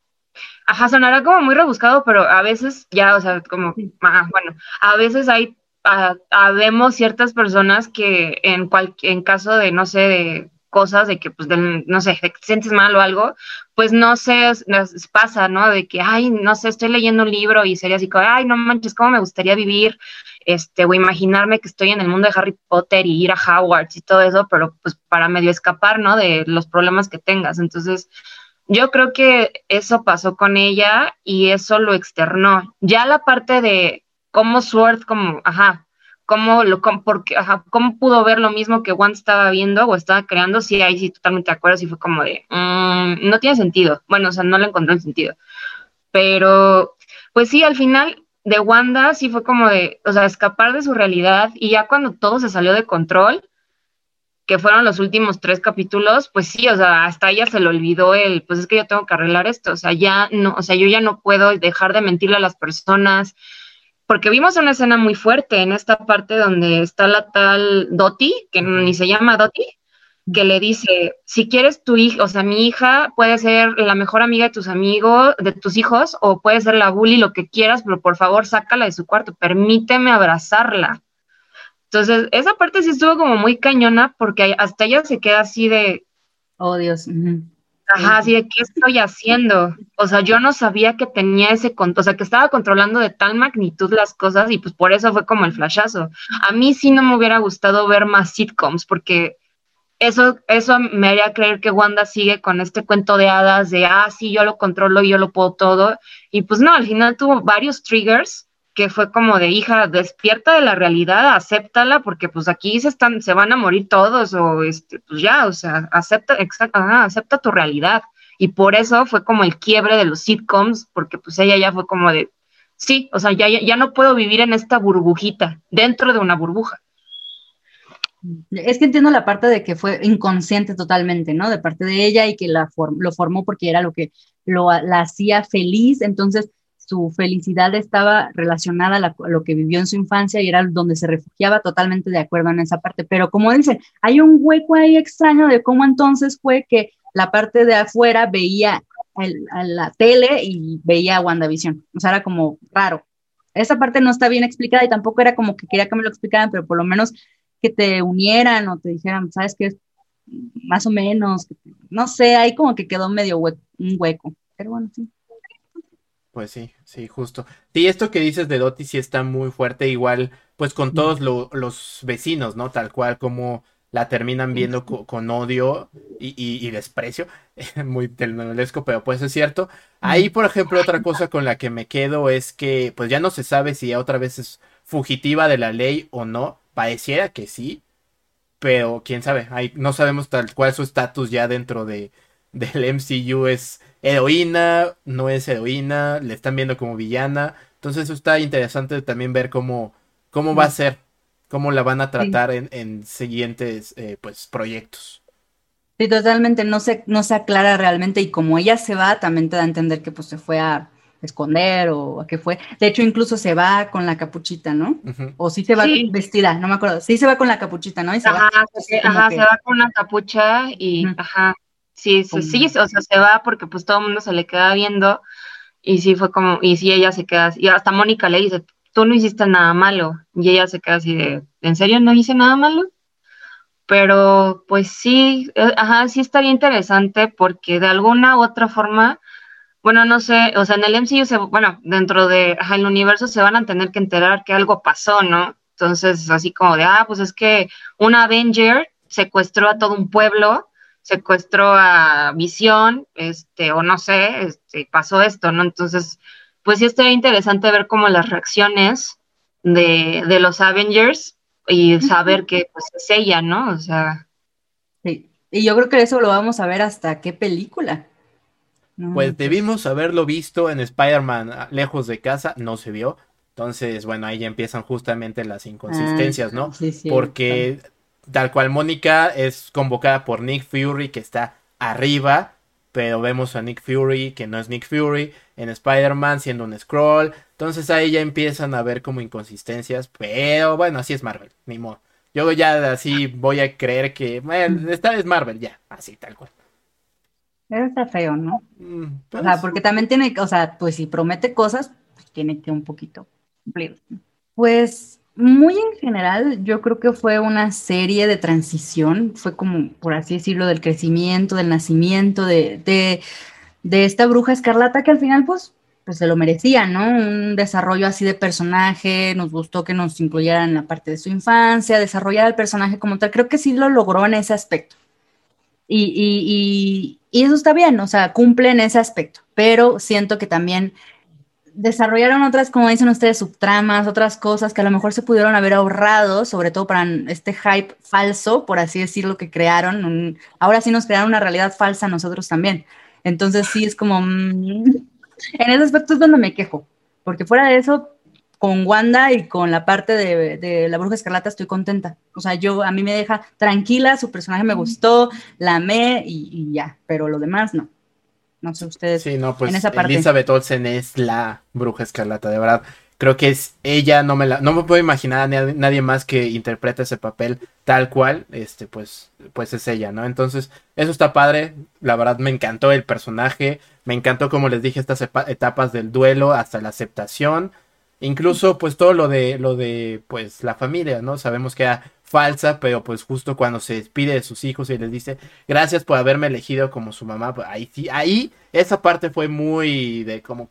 ajá, sonará como muy rebuscado, pero a veces ya, o sea, como, ah, bueno, a veces hay, ah, habemos ciertas personas que en, cual, en caso de, no sé, de cosas de que, pues, del- no sé, te sientes mal o algo, pues no sé, nos pasa, ¿no? De que, ay, no sé, estoy leyendo un libro y sería así como, ay, no manches, ¿cómo me gustaría vivir? Este, o imaginarme que estoy en el mundo de Harry Potter y ir a Hogwarts y todo eso, pero pues para medio escapar, ¿no? De los problemas que tengas. Entonces, yo creo que eso pasó con ella y eso lo externó. Ya la parte de cómo Sword, como, ajá, cómo lo, cómo, porque, ajá, cómo pudo ver lo mismo que Wanda estaba viendo o estaba creando, sí, ahí sí totalmente de acuerdo, sí fue como de, mm, no tiene sentido. Bueno, o sea, no le encontré el sentido. Pero, pues sí, al final de Wanda sí fue como de, o sea, escapar de su realidad y ya cuando todo se salió de control, que fueron los últimos tres capítulos, pues sí, o sea, hasta ella se le olvidó el, pues es que yo tengo que arreglar esto, o sea, ya no, o sea, yo ya no puedo dejar de mentirle a las personas, porque vimos una escena muy fuerte en esta parte donde está la tal Doti, que ni se llama Doti, que le dice, si quieres tu hija, o sea, mi hija puede ser la mejor amiga de tus amigos, de tus hijos, o puede ser la bully, lo que quieras, pero por favor, sácala de su cuarto, permíteme abrazarla. Entonces, esa parte sí estuvo como muy cañona porque hasta ella se queda así de, oh Dios. ajá, así de, ¿qué estoy haciendo? O sea, yo no sabía que tenía ese control, o sea, que estaba controlando de tal magnitud las cosas y pues por eso fue como el flashazo. A mí sí no me hubiera gustado ver más sitcoms porque eso, eso me haría creer que Wanda sigue con este cuento de hadas de, ah, sí, yo lo controlo yo lo puedo todo. Y pues no, al final tuvo varios triggers que fue como de hija, despierta de la realidad, acéptala, porque pues aquí se están, se van a morir todos, o este, pues ya, o sea, acepta, exacto, ajá, acepta tu realidad. Y por eso fue como el quiebre de los sitcoms, porque pues ella ya fue como de, sí, o sea, ya, ya no puedo vivir en esta burbujita, dentro de una burbuja. Es que entiendo la parte de que fue inconsciente totalmente, ¿no? De parte de ella y que la lo formó porque era lo que lo, la hacía feliz, entonces su felicidad estaba relacionada a, lo que vivió en su infancia y era donde se refugiaba totalmente de acuerdo en esa parte. Pero como dicen, hay un hueco ahí extraño de cómo entonces fue que la parte de afuera veía a la tele y veía a WandaVision. O sea, era como raro. esa parte no está bien explicada y tampoco era como que quería que me lo explicaran, pero por lo menos que te unieran o te dijeran, ¿sabes qué? Más o menos, no sé, ahí como que quedó medio un hueco, pero bueno, sí. Pues sí, sí, justo. Sí, esto que dices de Doti sí está muy fuerte, igual, pues con todos los vecinos, ¿no? Tal cual como la terminan viendo con odio y, desprecio, muy telenovelesco, pero pues es cierto. Ahí, por ejemplo, otra cosa con la que me quedo es que pues ya no se sabe si otra vez es fugitiva de la ley o no, pareciera que sí, pero quién sabe, Ahí no sabemos tal cual su estatus ya dentro de, del MCU es heroína, no es heroína, le están viendo como villana, entonces eso está interesante también ver cómo, cómo va a ser cómo la van a tratar en, siguientes eh, pues proyectos. Sí, totalmente, no se, no se aclara realmente y como ella se va, también te da a entender que pues se fue a esconder o a qué fue. De hecho, incluso se va con la capuchita, ¿no? O sí se va vestida, no me acuerdo. Sí se va con la capuchita, ¿no? ajá, va, ajá se va con una capucha y, ajá, sí, sí, sí, o sea, se va porque pues todo el mundo se le queda viendo y sí fue como, y sí ella se queda, y hasta Mónica le dice, tú no hiciste nada malo. Y ella se queda así de, ¿en serio no hice nada malo? Pero pues sí, eh, ajá, sí estaría interesante porque de alguna u otra forma, bueno, no sé, o sea, en el MCU, se, bueno, dentro de, ajá, el universo se van a tener que enterar que algo pasó, ¿no? Entonces, así como de, ah, pues es que un Avenger secuestró a todo un pueblo, secuestró a Visión, este, o no sé, este, pasó esto, ¿no? Entonces, pues sí estaría interesante ver como las reacciones de, los Avengers y saber que pues es ella, ¿no? O sea. Sí. Y yo creo que eso lo vamos a ver hasta qué película. Pues, pues debimos haberlo visto en Spider-Man ah, lejos de casa, no se vio. Entonces, bueno, ahí ya empiezan justamente las inconsistencias, ¿no? Sí, sí, Porque tal cual Mónica es convocada por Nick Fury, que está arriba, pero vemos a Nick Fury, que no es Nick Fury, en Spider-Man siendo un scroll. Entonces ahí ya empiezan a ver como inconsistencias, pero bueno, así es Marvel, ni modo. Yo ya así voy a creer que, bueno, esta es Marvel, ya, así tal cual. Pero está feo, ¿no? Mm, o sea, porque también tiene, o sea, pues si promete cosas, pues tiene que un poquito cumplir. Pues muy en general, yo creo que fue una serie de transición, fue como, por así decirlo, del crecimiento, del nacimiento de, de, esta bruja escarlata que al final, pues, pues se lo merecía, ¿no? Un desarrollo así de personaje, nos gustó que nos incluyeran en la parte de su infancia, desarrollar el personaje como tal, creo que sí lo logró en ese aspecto. Y, y, y, y eso está bien, o sea, cumple en ese aspecto, pero siento que también desarrollaron otras, como dicen ustedes, subtramas, otras cosas que a lo mejor se pudieron haber ahorrado, sobre todo para este hype falso, por así decirlo, que crearon. ahora sí nos crearon una realidad falsa nosotros también. Entonces sí es como... Mm, en ese aspecto es donde me quejo, porque fuera de eso, con Wanda y con la parte de, la bruja escarlata estoy contenta. O sea, yo a mí me deja tranquila, su personaje me gustó, la amé y ya, pero lo demás no. No sé ustedes. Sí, no, pues Elizabeth Olsen es la bruja escarlata, de verdad. Creo que es ella, no me la, no me puedo imaginar a nadie más que interprete ese papel tal cual, este, pues, pues es ella, ¿no? Entonces, eso está padre, la verdad me encantó el personaje, me encantó como les dije estas etapas del duelo hasta la aceptación, incluso pues todo lo de, lo de, pues la familia, ¿no? Sabemos que era falsa, pero pues justo cuando se despide de sus hijos y les dice gracias por haberme elegido como su mamá, pues ahí sí, ahí esa parte fue muy de como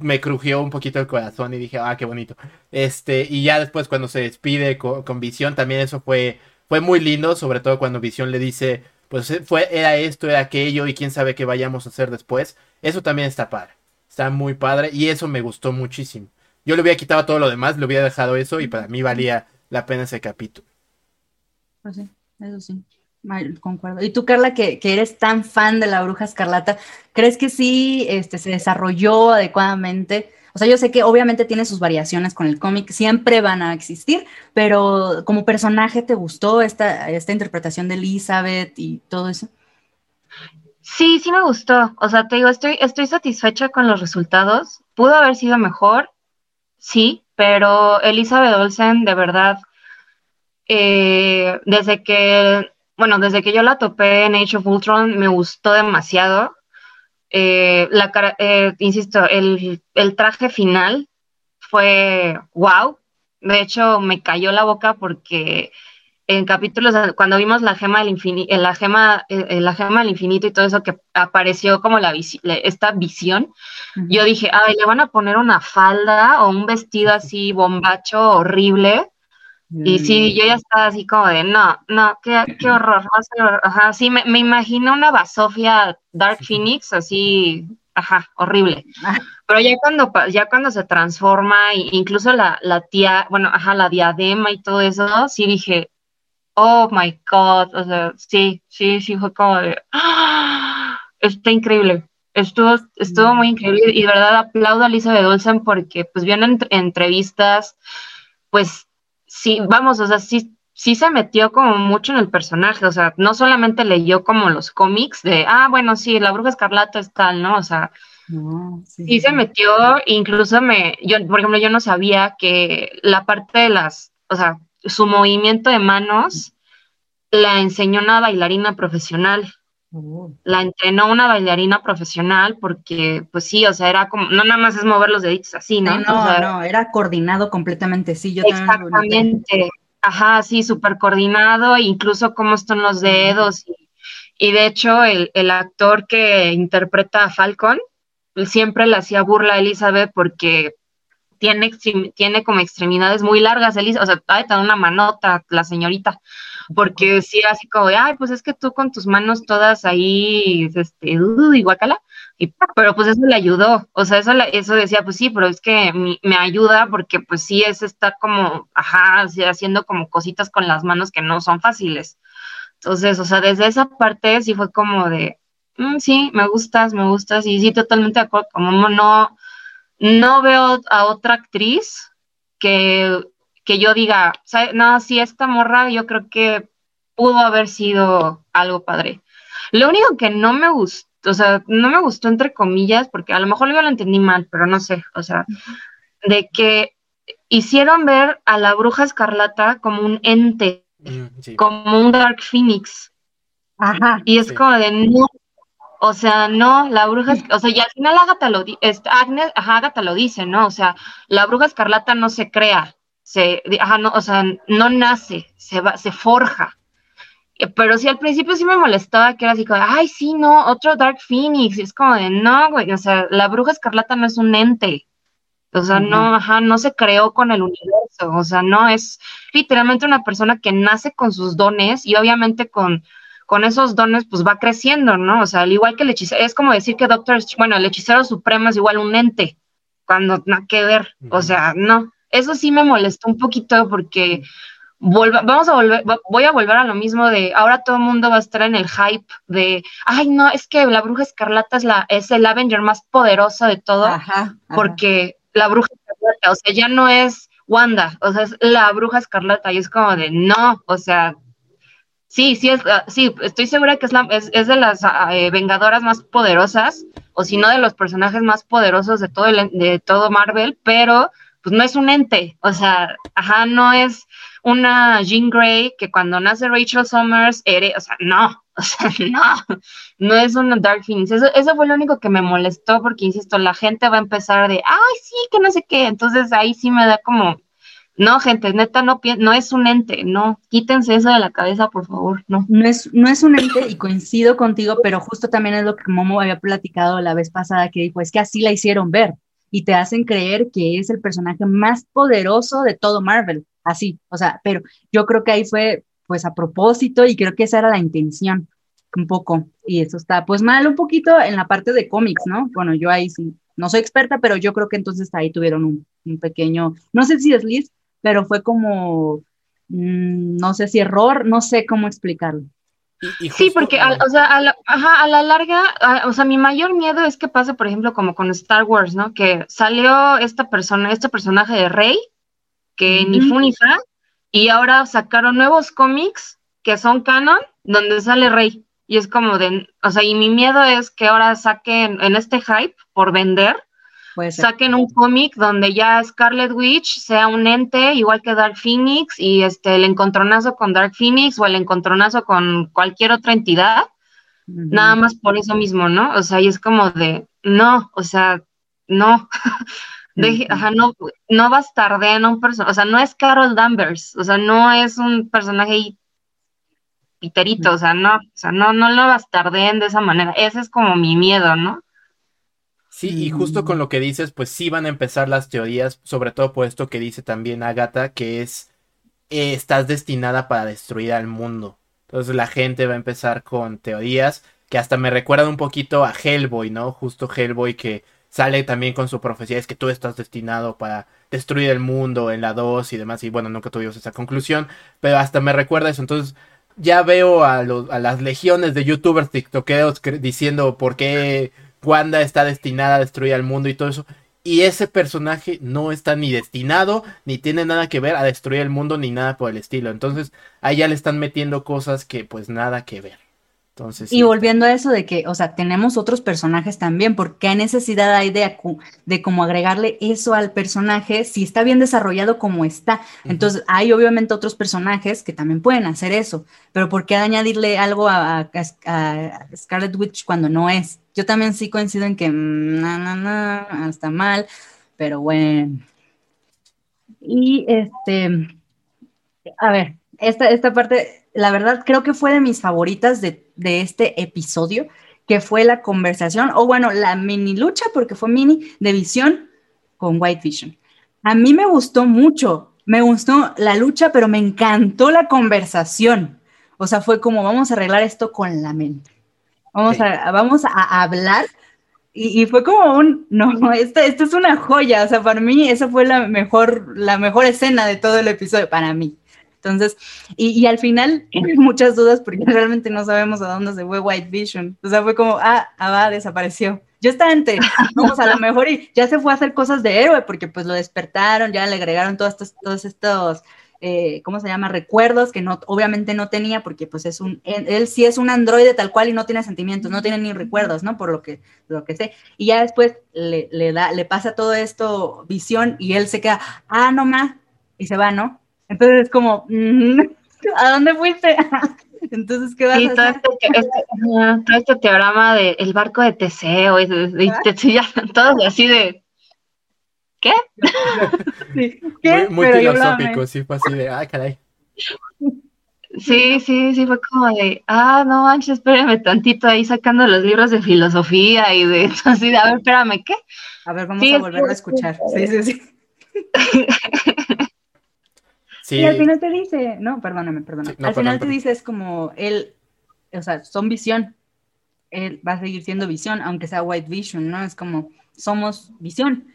me crujió un poquito el corazón y dije, ah, qué bonito. Este, y ya después cuando se despide con, Visión, también eso fue, fue muy lindo, sobre todo cuando Visión le dice, pues eh, fue, era esto, era aquello, y quién sabe qué vayamos a hacer después. Eso también está padre. Está muy padre, y eso me gustó muchísimo. Yo le hubiera quitado todo lo demás, le hubiera dejado eso, y para mí valía la pena ese capítulo. Pues sí, eso sí. Concuerdo. Y tú, Carla, que, eres tan fan de la bruja escarlata, ¿crees que sí este, se desarrolló adecuadamente? O sea, yo sé que obviamente tiene sus variaciones con el cómic, siempre van a existir, pero como personaje, ¿te gustó esta, esta interpretación de Elizabeth y todo eso? Sí, sí me gustó. O sea, te digo, estoy, estoy satisfecha con los resultados. Pudo haber sido mejor, sí, pero Elizabeth Olsen, de verdad, eh, desde que, bueno, desde que yo la topé en Age of Ultron, me gustó demasiado. Eh, la eh, insisto, el, traje final fue wow. De hecho, me cayó la boca porque en capítulos, cuando vimos la gema del infinito, la gema, eh, la gema del infinito y todo eso que apareció como la esta visión, yo dije, ay, le van a poner una falda o un vestido así bombacho horrible. Y sí, mm. yo ya estaba así como de, no, no, qué, qué horror. Ajá, sí, me, me imagino una Basofia Dark Phoenix, así, ajá, horrible. Pero ya cuando, ya cuando se transforma, incluso la, la tía, bueno, ajá, la diadema y todo eso, sí dije, oh my God, o sea, sí, sí, sí, fue como de, ¡ah! está increíble. Estuvo, estuvo muy increíble y de verdad aplaudo a Lisa de Olsen porque pues vio en entrevistas, pues sí, vamos, o sea, sí, sí se metió como mucho en el personaje, o sea, no solamente leyó como los cómics de, ah, bueno, sí, la bruja escarlata es tal, ¿no? O sea, sí. se metió, incluso me, yo, por ejemplo, yo no sabía que la parte de las, o sea, su movimiento de manos la enseñó una bailarina profesional. Oh. La entrenó una bailarina profesional porque, pues sí, o sea, era como, no nada más es mover los deditos así, ¿no? No, no, era coordinado completamente, sí, yo Exactamente, ajá, sí, súper coordinado, incluso cómo están los dedos. Y, de hecho, el, el, actor que interpreta a Falcon, siempre le hacía burla a Elizabeth porque tiene, tiene como extremidades muy largas, Elisa, o sea, hay una manota la señorita, porque decía así como ay, pues es que tú con tus manos todas ahí, este, uh, y guacala, y, pero pues eso le ayudó, o sea, eso, eso decía, pues sí, pero es que me, ayuda porque pues sí es estar como, ajá, haciendo como cositas con las manos que no son fáciles. Entonces, o sea, desde esa parte sí fue como de, mm, sí, me gustas, me gustas, y sí, totalmente de acuerdo, como no, no veo a otra actriz que, que yo diga, no, si esta morra yo creo que pudo haber sido algo padre. Lo único que no me gustó, o sea, no me gustó entre comillas, porque a lo mejor yo lo entendí mal, pero no sé, o sea, de que hicieron ver a la bruja escarlata como un ente, mm, como un Dark Phoenix. Ajá. Y es como de no, o sea, no, la bruja, o sea, y al final Agatha lo, Agnes, ajá, Agatha lo dice, ¿no? O sea, la bruja escarlata no se crea, se, ajá, no, o sea, no nace, se va, se forja. Eh, pero sí, al principio sí me molestaba que era así como, ay, sí, no, otro Dark Phoenix, y es como de, no, güey, o sea, la bruja escarlata no es un ente, o sea, no, ajá, no se creó con el universo, o sea, no, es literalmente una persona que nace con sus dones y obviamente con con esos dones pues va creciendo, ¿no? O sea, al igual que el hechicero, es como decir que Doctor, bueno, el hechicero supremo es igual un ente, cuando nada que ver, o sea, no, eso sí me molestó un poquito porque vamos a volver, voy a volver a lo mismo de ahora todo el mundo va a estar en el hype de, ay, no, es que la bruja escarlata es, la, es el Avenger más poderoso de todo, porque la bruja escarlata, o sea, ya no es Wanda, o sea, es la bruja escarlata y es como de, no, o sea, Sí, sí, es, ah, sí, estoy segura que es, la, es, de las ah, eh, vengadoras más poderosas, o si no de los personajes más poderosos de todo, el, de todo Marvel, pero pues no es un ente, o sea, ajá, no es una Jean Grey que cuando nace Rachel Summers, o sea, no, o sea, no, no es una Dark Phoenix. Eso, eso fue lo único que me molestó porque, insisto, la gente va a empezar de, ay, sí, que no sé qué, entonces ahí sí me da como, no, gente, neta, no, no es un ente, no, quítense eso de la cabeza, por favor, no. No es, no es un ente y coincido contigo, pero justo también es lo que Momo había platicado la vez pasada, que dijo, es que así la hicieron ver y te hacen creer que es el personaje más poderoso de todo Marvel, así, o sea, pero yo creo que ahí fue pues a propósito y creo que esa era la intención, un poco, y eso está pues mal un poquito en la parte de cómics, ¿no? Bueno, yo ahí sí, no soy experta, pero yo creo que entonces ahí tuvieron un, un pequeño, no sé si es Liz, pero fue como, mm, no sé si error, no sé cómo explicarlo. sí, porque, o sea, a la, a la larga, o sea, mi mayor miedo es que pase, por ejemplo, como con Star Wars, ¿no? Que salió esta persona, este personaje de Rey, que ni fu ni fa, y ahora sacaron nuevos cómics que son canon, donde sale Rey. Y es como de, o sea, y mi miedo es que ahora saquen en este hype por vender, saquen un cómic donde ya Scarlet Witch sea un ente igual que Dark Phoenix y este el encontronazo con Dark Phoenix o el encontronazo con cualquier otra entidad, nada más por eso mismo, ¿no? O sea, y es como de, no, o sea, no. Deje- ajá, no, no bastardean a un personaje, o sea, no es Carol Danvers, o sea, no es un personaje piterito, o sea, no, o sea, no, no lo bastardeen de esa manera. Ese es como mi miedo, ¿no? Sí, y justo con lo que dices, pues sí van a empezar las teorías, sobre todo por esto que dice también Agatha, que es, eh, estás destinada para destruir al mundo. Entonces la gente va a empezar con teorías que hasta me recuerdan un poquito a Hellboy, ¿no? Justo Hellboy que sale también con su profecía, es que tú estás destinado para destruir el mundo en la 2 y demás, y bueno, nunca tuvimos esa conclusión, pero hasta me recuerda eso, entonces ya veo a, los, a las legiones de youtubers tiktokeros diciendo por qué Wanda está destinada a destruir al mundo y todo eso. Y ese personaje no está ni destinado, ni tiene nada que ver a destruir el mundo, ni nada por el estilo. Entonces, ahí ya le están metiendo cosas que pues nada que ver. Entonces, sí, Y volviendo a eso de que, o sea, tenemos otros personajes también, porque qué necesidad hay de, de como agregarle eso al personaje si está bien desarrollado como está. Entonces, hay obviamente otros personajes que también pueden hacer eso, pero ¿por qué añadirle algo a, a- a Scarlet Witch cuando no es? Yo también sí coincido en que, mm, no, no, no, está mal, pero bueno. Y este, a ver, esta, esta parte, la verdad, creo que fue de mis favoritas de, de este episodio, que fue la conversación, o bueno, la mini lucha, porque fue mini, de visión con White Vision. A mí me gustó mucho, me gustó la lucha, pero me encantó la conversación. O sea, fue como, vamos a arreglar esto con la mente. Vamos, Sí. a, vamos a, hablar. Y, y fue como un, no, esto, esto es una joya. O sea, para mí esa fue la mejor, la mejor escena de todo el episodio, para mí. Entonces, y, y al final, muchas dudas porque realmente no sabemos a dónde se fue White Vision. O sea, fue como, ah, ah, va, desapareció. Yo estaba entre, vamos, a lo mejor y ya se fue a hacer cosas de héroe porque pues lo despertaron, ya le agregaron todos estos, todos estos eh, ¿cómo se llama? Recuerdos que no, obviamente no tenía porque pues es un, él, él sí es un androide tal cual y no tiene sentimientos, no tiene ni recuerdos, ¿no? Por lo que, lo que sé. Y ya después le, le da, le pasa todo esto, visión, y él se queda, ah, no más, y se va, ¿no? Entonces es como, ¿a dónde fuiste? Entonces, ¿qué vas Sí, a todo este, este- todo este teorema del barco de Teseo y, y Ah. todos así de, ¿qué? Sí. ¿Qué? muy, filosófico, sí, fue así de, ah, caray. Sí, sí, sí, fue como de, ah, no manches, espérame tantito ahí sacando los libros de filosofía y de, así de, a ver, espérame, ¿qué? A ver, vamos Sí, a volverlo a escuchar. Sí, sí, sí. Sí, Y al final te dice, no, perdóname, perdóname. Sí, no, al perdón, final te perdón. dice, es como él, o sea, son visión. Él va a seguir siendo visión, aunque sea White Vision, ¿no? Es como, somos visión.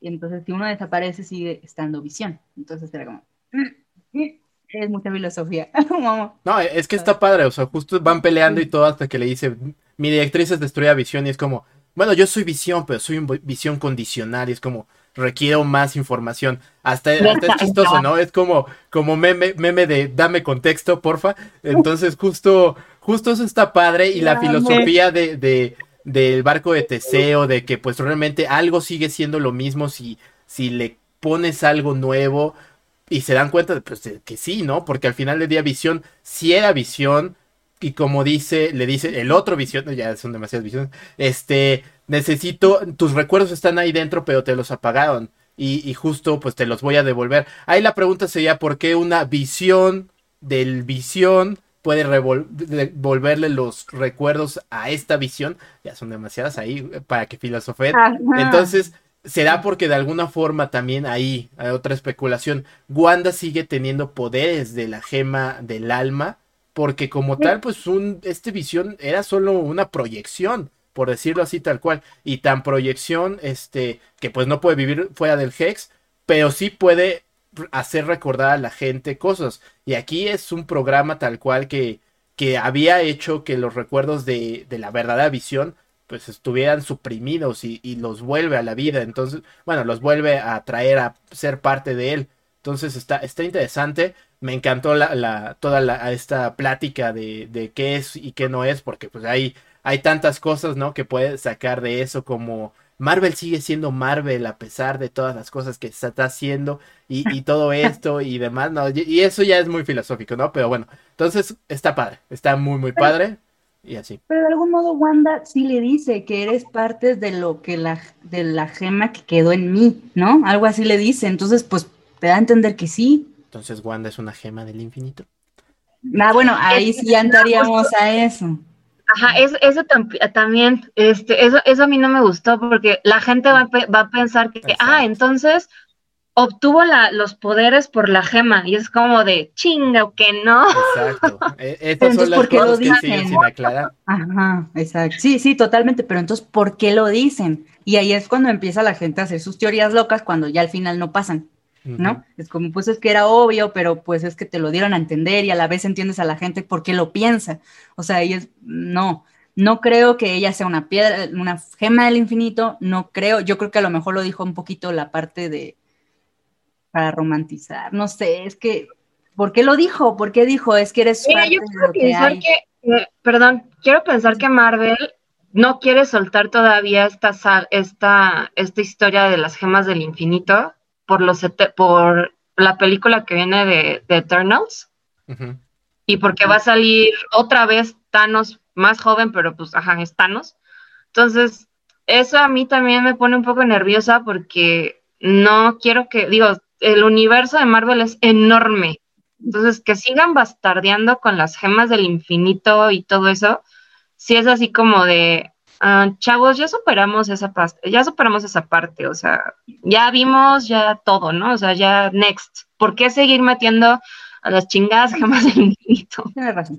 Y entonces, si uno desaparece, sigue estando visión. Entonces era como, es mucha filosofía. No, es que está padre, o sea, justo van peleando y todo hasta que le dice, mi directriz es destruir a Visión y es como, bueno, yo soy Visión, pero soy un Visión condicional y es como, requiero más información. Hasta, hasta es chistoso, ¿no? Es como, como meme, meme de dame contexto, porfa. Entonces, justo, justo eso está padre y la filosofía de, de, del barco de Teseo, de que pues realmente algo sigue siendo lo mismo si, si le pones algo nuevo y se dan cuenta de, pues, que sí, ¿no? Porque al final del día Visión sí era Visión y como dice, le dice el otro Visión, ya son demasiadas visiones, este, necesito, tus recuerdos están ahí dentro, pero te los apagaron y, y justo pues te los voy a devolver. Ahí la pregunta sería, ¿por qué una visión del visión puede devolverle los recuerdos a esta visión? Ya son demasiadas ahí eh, para que filosofen. Ajá. Entonces, será porque de alguna forma también ahí, hay otra especulación, Wanda sigue teniendo poderes de la gema del alma, porque como tal, pues un, este visión era solo una proyección, por decirlo así tal cual, y tan proyección, este, que pues no puede vivir fuera del Hex, pero sí puede hacer recordar a la gente cosas. Y aquí es un programa tal cual que, que había hecho que los recuerdos de, de la verdadera visión pues estuvieran suprimidos y, y, los vuelve a la vida. Entonces, bueno, los vuelve a traer a ser parte de él. Entonces está, está interesante. Me encantó la, la, toda la, esta plática de, de qué es y qué no es, porque pues hay, hay tantas cosas, ¿no? Que puedes sacar de eso como Marvel sigue siendo Marvel a pesar de todas las cosas que se está haciendo y, y todo esto y demás, ¿no? Y, y, eso ya es muy filosófico, ¿no? Pero bueno, entonces está padre, está muy, muy padre. y así. Pero de algún modo Wanda sí le dice que eres parte de lo que la, de la gema que quedó en mí, ¿no? Algo así le dice. Entonces, pues te da a entender que sí. Entonces Wanda es una gema del infinito. Ah, bueno, ahí sí entraríamos a eso. Ajá, eso, eso tam- también, este, eso, eso a mí no me gustó porque la gente va a, pe- va a pensar que, Exacto. ah, entonces obtuvo la, los poderes por la gema y es como de chinga o que no. Exacto. E- Estas son entonces, las ¿por qué lo cosas que siguen dicen? sin aclarar. Ajá, exacto. Sí, sí, totalmente. Pero entonces, ¿por qué lo dicen? Y ahí es cuando empieza la gente a hacer sus teorías locas cuando ya al final no pasan, ¿no? Es como, pues es que era obvio, pero pues es que te lo dieron a entender y a la vez entiendes a la gente por qué lo piensa. O sea, ahí es, no, no creo que ella sea una piedra, una gema del infinito, no creo, yo creo que a lo mejor lo dijo un poquito la parte de, para romantizar, no sé, es que, ¿por qué lo dijo? ¿Por qué dijo? Es que eres Mira, parte yo de quiero que pensar hay. que, eh, perdón, quiero pensar que Marvel no quiere soltar todavía esta, esta, esta historia de las gemas del infinito por, los, por la película que viene de, de Eternals. Y porque va a salir otra vez Thanos más joven, pero pues, ajá, es Thanos. Entonces, eso a mí también me pone un poco nerviosa porque no quiero que, digo, el universo de Marvel es enorme. Entonces, que sigan bastardeando con las gemas del infinito y todo eso, sí es así como de, ah, chavos, ya superamos esa pas- ya superamos esa parte, o sea, ya vimos ya todo, ¿no? O sea, ya next. ¿Por qué seguir metiendo a las chingadas gemas del infinito? Tienes razón.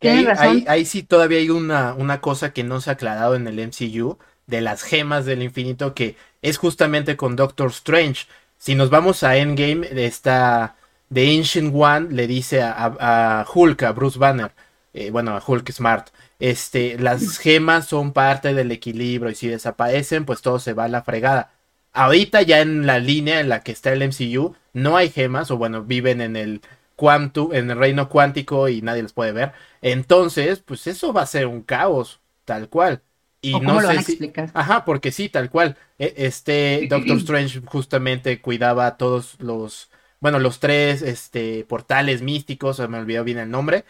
Que ahí, Tienes razón. ahí- ahí sí todavía hay una, una cosa que no se ha aclarado en el MCU de las gemas del infinito que es justamente con Doctor Strange. Si nos vamos a Endgame, está The Ancient One le dice a, a- a Hulk, a Bruce Banner, eh, bueno, a Hulk Smart, este, las gemas son parte del equilibrio y si desaparecen, pues todo se va a la fregada. Ahorita ya en la línea en la que está el MCU, no hay gemas, o bueno, viven en el cuantu, en el reino cuántico y nadie los puede ver. Entonces, pues eso va a ser un caos, tal cual. Y ¿O no cómo lo sé van a si- explicar? Ajá, porque sí, tal cual. E- Este Doctor Strange justamente cuidaba a todos los, bueno, los tres este portales místicos, me olvidó bien el nombre,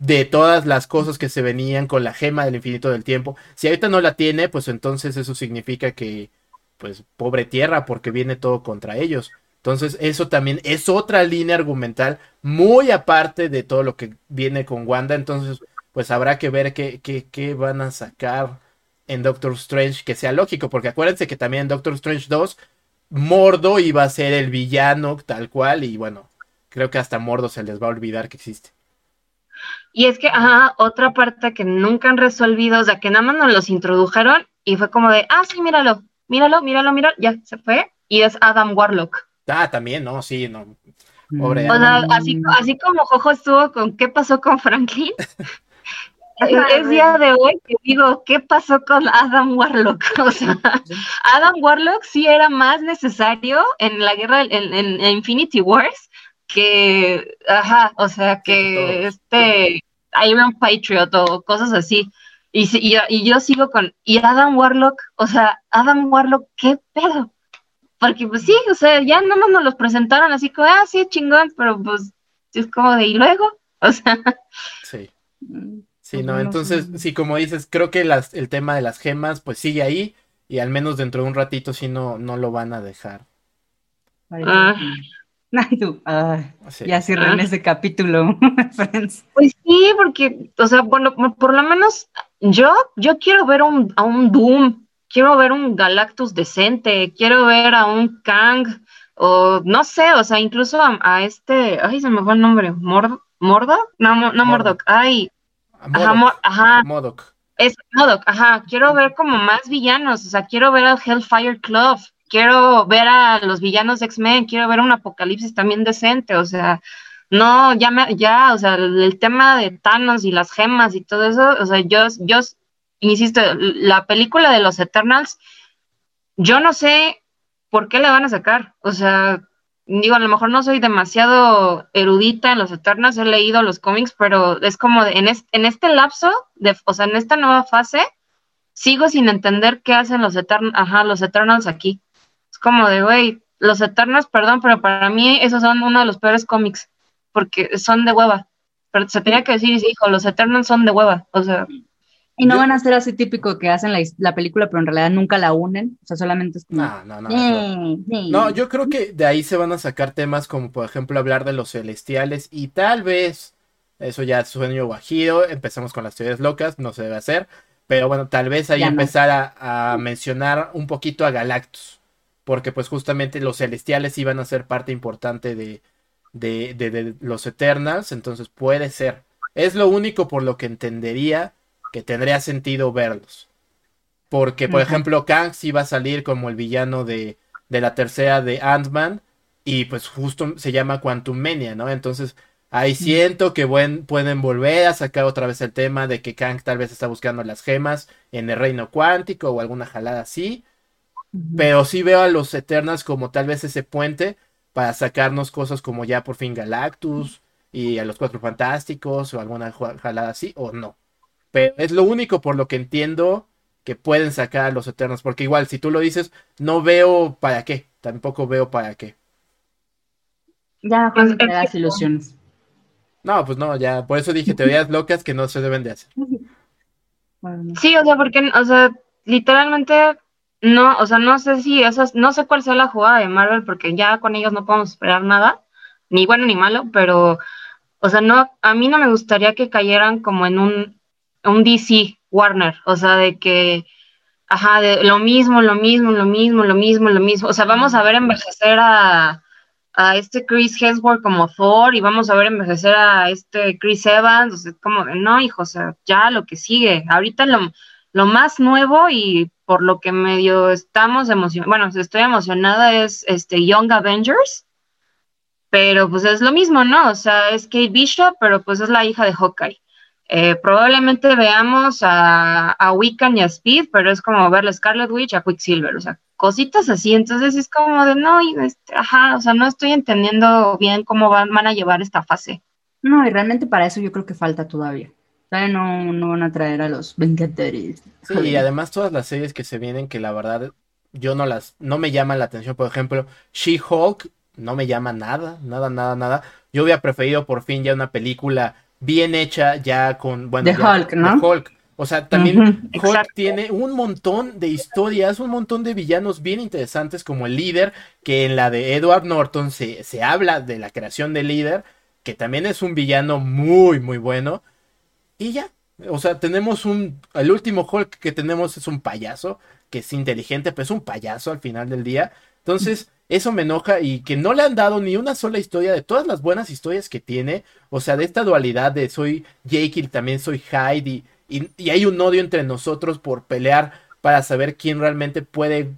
de todas las cosas que se venían con la gema del infinito del tiempo. Si ahorita no la tiene, pues entonces eso significa que pues pobre tierra porque viene todo contra ellos. Entonces, eso también es otra línea argumental muy aparte de todo lo que viene con Wanda. Entonces, pues habrá que ver qué, qué, qué van a sacar en Doctor Strange que sea lógico, porque acuérdense que también en Doctor Strange 2, Mordo iba a ser el villano tal cual, y bueno, creo que hasta Mordo se les va a olvidar que existe. Y es que, ajá, otra parte que nunca han resolvido, o sea, que nada más nos los introdujeron y fue como de, ah, sí, míralo, míralo, míralo, míralo, ya se fue. Y es Adam Warlock. Ah, también, ¿no? Sí, no. Pobre O sea, así, así como Jojo estuvo con qué pasó con Franklin, es, es día de hoy que digo, ¿qué pasó con Adam Warlock? O sea, Adam Warlock sí era más necesario en la guerra, en, en- en Infinity Wars, que, ajá, o sea, que este Iron Patriot o cosas así. Y, si- y, yo- y yo sigo con, y Adam Warlock, o sea, Adam Warlock, ¿qué pedo? Porque pues sí, o sea, ya nada más nos los presentaron así como, ah, sí, chingón, pero pues es como de, ¿y luego? O sea, Sí. Mm, Sí, Pues no, no entonces, sí, como dices, creo que las, el tema de las gemas, pues sigue ahí, y al menos dentro de un ratito sí no, no lo van a dejar. Ah. Ay, tú, ay, Sí. ya cierren Ah. ese capítulo, Friends. Pues sí, porque, o sea, bueno, por lo menos yo, yo quiero ver un, a un Doom, quiero ver un Galactus decente, quiero ver a un Kang, o no sé, o sea, incluso a, a este, ay, se me fue el nombre, Mord, ¿Mordo? No, mo- no. Mordock, ay, A ajá, Mor- ajá, Modok. es Modok, ajá, quiero ver como más villanos, o sea, quiero ver al Hellfire Club, quiero ver a los villanos de X-Men, quiero ver un apocalipsis también decente, o sea, no, ya me, ya, o sea, el, tema de Thanos y las gemas y todo eso, o sea, yo, yo, insisto, la película de los Eternals, yo no sé por qué le van a sacar, o sea, digo, a lo mejor no soy demasiado erudita en los Eternals, he leído los cómics, pero es como en, es- en este lapso, de, o sea, en esta nueva fase, sigo sin entender qué hacen los Eternals, ajá, los Eternals aquí. Como de, güey, los Eternals, perdón, pero para mí esos son uno de los peores cómics, porque son de hueva. pero se tenía que decir dijo, los Eternals son de hueva, o sea, Y no van a ser así típico que hacen la, la película, pero en realidad nunca la unen. O sea, solamente es como. No, no, no. no. "Eh, eh". No, yo creo que de ahí se van a sacar temas como por ejemplo hablar de los celestiales y tal vez, eso ya es sueño guajiro, empezamos con las teorías locas, no se debe hacer, pero bueno, tal vez ahí Ya no. empezar a, a mencionar un poquito a Galactus, porque pues justamente los celestiales iban a ser parte importante de, de, de- de los Eternals, entonces puede ser. Es lo único por lo que entendería que tendría sentido verlos. Porque, por ejemplo, Kang sí va a salir como el villano de, de la tercera de Ant-Man. Y pues justo se llama Quantum Mania, ¿no? Entonces, ahí siento que buen, pueden volver a sacar otra vez el tema de que Kang tal vez está buscando las gemas en el reino cuántico o alguna jalada así. Pero sí veo a los Eternals como tal vez ese puente para sacarnos cosas como ya por fin Galactus y a los Cuatro Fantásticos o alguna jalada así o no. Pero es lo único por lo que entiendo que pueden sacar a los Eternals. Porque igual, si tú lo dices, no veo para qué. Tampoco veo para qué. Ya Pues, no te es hagas que- ilusiones. No, pues no, ya. Por eso dije teorías locas que no se deben de hacer. Sí, o sea, porque, o sea, literalmente, no, o sea, no sé si esas, no sé cuál sea la jugada de Marvel, porque ya con ellos no podemos esperar nada, ni bueno ni malo, pero, o sea, no, a mí no me gustaría que cayeran como en un, un DC Warner, o sea, de que, ajá, de lo mismo, lo mismo, lo mismo, lo mismo, lo mismo, o sea, vamos a ver envejecer a, a este Chris Hemsworth como Thor y vamos a ver envejecer a este Chris Evans, o sea, como, no, hijo, o sea, ya lo que sigue, ahorita lo, lo más nuevo y por lo que medio estamos emocionados, bueno, estoy emocionada es este Young Avengers, pero pues es lo mismo, ¿no? O sea, es Kate Bishop, pero pues es la hija de Hawkeye. Eh, probablemente veamos a, Wiccan y a Speed, pero es como ver a Scarlet Witch a Quicksilver, o sea, cositas así, entonces es como de no, este, ajá, o sea, no estoy entendiendo bien cómo van, van a llevar esta fase. No, y realmente para eso yo creo que falta todavía. Todavía no, no van a traer a los Vengadores. Sí, y además todas las series que se vienen que la verdad yo no las, no me llaman la atención. Por ejemplo, She-Hulk no me llama nada, nada, nada, nada. Yo hubiera preferido por fin ya una película bien hecha ya con, bueno, De ya- Hulk, ¿no? de Hulk. O sea, también Hulk exacto. tiene un montón de historias, un montón de villanos bien interesantes como el líder, que en la de Edward Norton se, se habla de la creación del líder, que también es un villano muy, muy bueno. Y ya, o sea, tenemos un, el último Hulk que tenemos es un payaso, que es inteligente, pero es un payaso al final del día. Entonces, eso me enoja y que no le han dado ni una sola historia de todas las buenas historias que tiene. O sea, de esta dualidad de soy Jake y también soy Hyde y, y, y hay un odio entre nosotros por pelear para saber quién realmente puede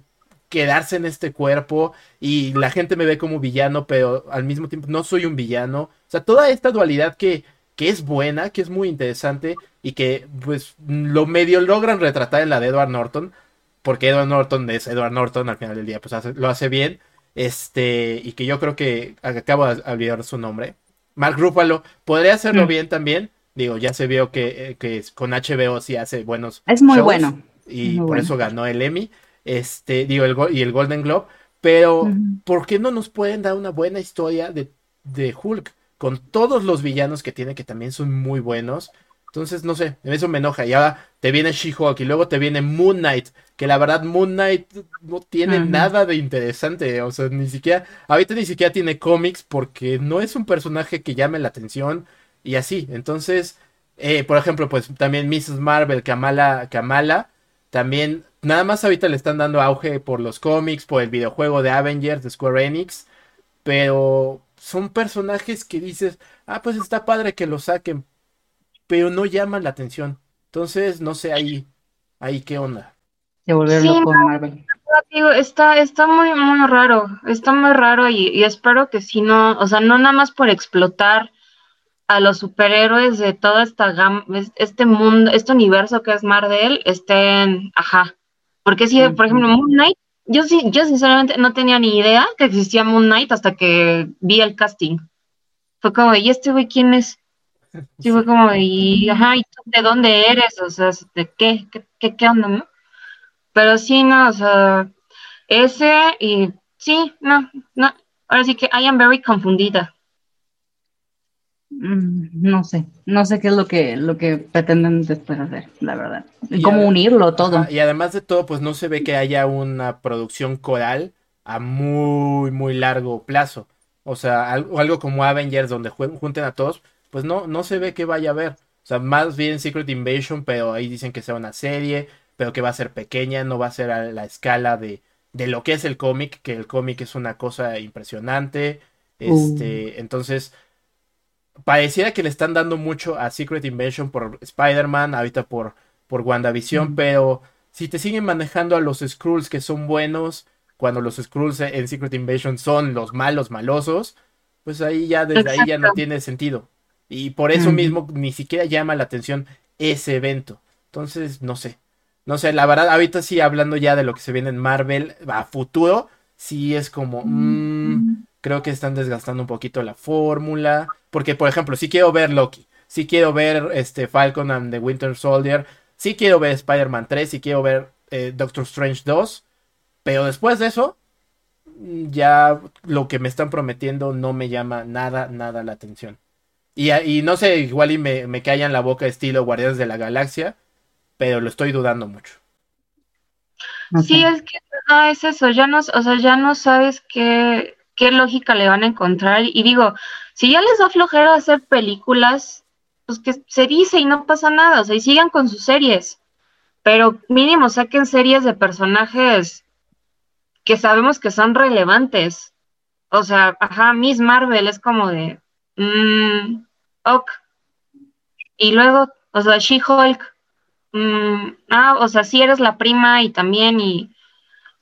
quedarse en este cuerpo y la gente me ve como villano, pero al mismo tiempo no soy un villano. O sea, toda esta dualidad que, que es buena, que es muy interesante y que pues lo medio logran retratar en la de Edward Norton, porque Edward Norton es Edward Norton, al final del día pues hace- lo hace bien, este, y que yo creo que acabo de olvidar su nombre. Mark Ruffalo podría hacerlo bien también. Digo, ya se vio que, eh, que con HBO sí hace buenos Es muy shows bueno. y Muy por bueno. eso ganó el Emmy, este, digo, el, y el Golden Globe, pero. ¿por qué no nos pueden dar una buena historia de, de Hulk con todos los villanos que tiene que también son muy buenos? Entonces, no sé, eso me enoja. Y ahora te viene She-Hulk y luego te viene Moon Knight, que la verdad Moon Knight no tiene nada de interesante, o sea, ni siquiera, ahorita ni siquiera tiene cómics porque no es un personaje que llame la atención y así. Entonces, eh, por ejemplo, pues también Mrs. Marvel, Kamala, Kamala, también nada más ahorita le están dando auge por los cómics, por el videojuego de Avengers de Square Enix, pero son personajes que dices, ah, pues está padre que lo saquen, pero no llaman la atención. Entonces, no sé ahí, ahí qué onda. Se volvieron Sí, locos Marvel. Digo, está, está muy, muy raro, está muy raro y, y espero que si no, o sea, no nada más por explotar a los superhéroes de toda esta gama, es- este mundo, este universo que es Marvel, estén, ajá, porque si, por ejemplo, Moon Knight, yo sí, yo sinceramente no tenía ni idea que existía Moon Knight hasta que vi el casting. Fue como, ¿y este güey quién es? Sí, fue como, y, ajá, ¿y tú de dónde eres? O sea, ¿de qué? ¿Qué, qué, qué onda, no? Pero sí, no, o sea, ese y sí, no, no, ahora sí que I am very confundida. Mm, No sé, no sé qué es lo que, lo que pretenden después hacer, la verdad. Y cómo unirlo todo. Ajá, y además de todo, pues no se ve que haya una producción coral a muy, muy largo plazo. O sea, algo, algo como Avengers donde junten a todos, pues no, no se ve que vaya a haber. O sea, más bien Secret Invasion, pero ahí dicen que sea una serie, pero que va a ser pequeña, no va a ser a la escala de, de lo que es el cómic, que el cómic es una cosa impresionante. Este, entonces, pareciera que le están dando mucho a Secret Invasion por Spider-Man, ahorita por, por WandaVision, Mm. pero si te siguen manejando a los Skrulls que son buenos, cuando los Skrulls en Secret Invasion son los malos malosos, pues ahí ya desde ahí ya no tiene sentido. Y por eso mismo ni siquiera llama la atención ese evento. Entonces, no sé. No sé, la verdad, ahorita sí hablando ya de lo que se viene en Marvel a futuro, sí es como, mm, creo que están desgastando un poquito la fórmula. Porque, por ejemplo, sí quiero ver Loki, sí quiero ver este Falcon and the Winter Soldier, sí quiero ver Spider-Man 3, sí quiero ver eh, Doctor Strange 2. Pero después de eso, ya lo que me están prometiendo no me llama nada, nada la atención. Y, y no sé, igual y me, me callan la boca estilo Guardianes de la Galaxia, pero lo estoy dudando mucho. Sí, es que no es eso, ya no, o sea, ya no sabes qué, qué lógica le van a encontrar. Y digo, si ya les da flojera hacer películas, pues que se dice y no pasa nada, o sea, y sigan con sus series. Pero mínimo saquen series de personajes que sabemos que son relevantes. O sea, ajá, Miss Marvel es como de, mm, ok. Y luego, o sea, She-Hulk, mm, ah, o sea, sí eres la prima y también, y,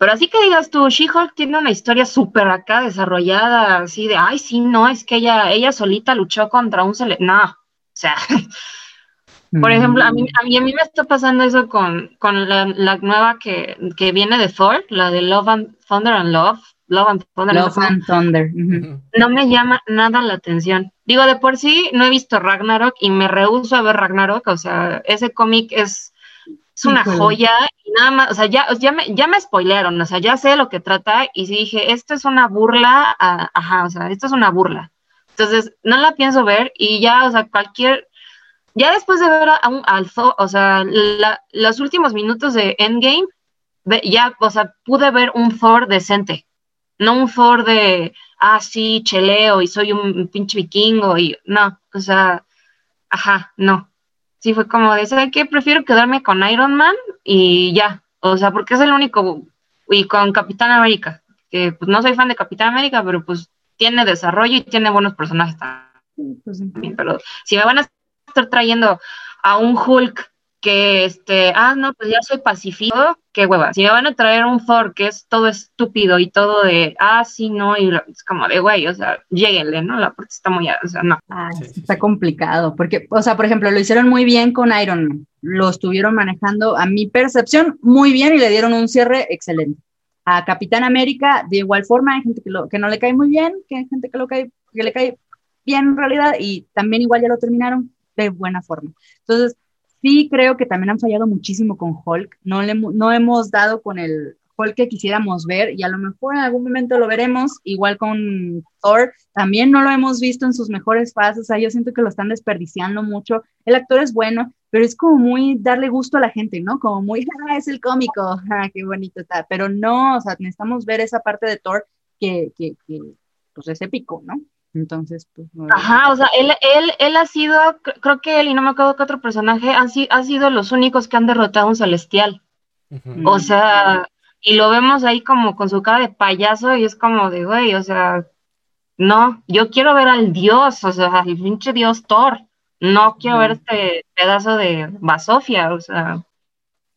pero así que digas tú, She-Hulk tiene una historia súper acá desarrollada, así de, ay, sí, no, es que ella, ella solita luchó contra un cele, no, o sea, por ejemplo, a mí, a mí, a mí me está pasando eso con, con la, la nueva que, que viene de Thor, la de Love and Thunder and Love, Love and Thunder, Love and Thunder. no me llama nada la atención. Digo, de por sí no he visto Ragnarok y me rehúso a ver Ragnarok, o sea, ese cómic es, es una Híjole. joya y nada más, o sea, ya, ya, me, ya me spoilearon, o sea, ya sé lo que trata y sí dije, esto es una burla, a- ajá, o sea, esto es una burla. Entonces, no la pienso ver y ya, o sea, cualquier, ya después de ver a, un, al Thor, o sea, la- los últimos minutos de Endgame, ya, o sea, pude ver un Thor decente, no un Thor de, ah, sí, cheleo y soy un pinche vikingo y no, o sea, ajá, no. Sí fue como de, ¿sabes qué? Prefiero quedarme con Iron Man y ya, o sea, porque es el único, y con Capitán América, que pues no soy fan de Capitán América, pero pues tiene desarrollo y tiene buenos personajes Sí, pues también, pero si me van a estar trayendo a un Hulk que este, ah, no, pues ya soy pacífico, qué hueva. Si me van a traer un Thor que es todo estúpido y todo de, ah, sí, no, y es como de, güey, o sea, lléguenle, ¿no? La parte está muy, o sea, no. Ay, Sí, sí, está sí. complicado, porque, o sea, por ejemplo, lo hicieron muy bien con Iron Man, lo estuvieron manejando, a mi percepción, muy bien y le dieron un cierre excelente. A Capitán América, de igual forma, hay gente que, lo- que no le cae muy bien, que hay gente que, lo cae, que le cae bien en realidad, y también igual ya lo terminaron de buena forma. Entonces, sí creo que también han fallado muchísimo con Hulk, no, le, no hemos dado con el Hulk que quisiéramos ver, y a lo mejor en algún momento lo veremos, igual con Thor, también no lo hemos visto en sus mejores fases, o sea, yo siento que lo están desperdiciando mucho. El actor es bueno, pero es como muy darle gusto a la gente, ¿no? Como muy, ah, es el cómico, ah, qué bonito está. Pero no, o sea, necesitamos ver esa parte de Thor que, que, que pues es épico, ¿no? Entonces, pues. no- Ajá, o sea, él, él, él ha sido, cr- creo que él y no me acuerdo qué otro personaje, han, si- ha sido los únicos que han derrotado a un celestial. O sea, y lo vemos ahí como con su cara de payaso y es como de, güey, o sea, no, yo quiero ver al dios, o sea, al pinche dios Thor. No quiero ver Ujú. este pedazo de basofia, o sea,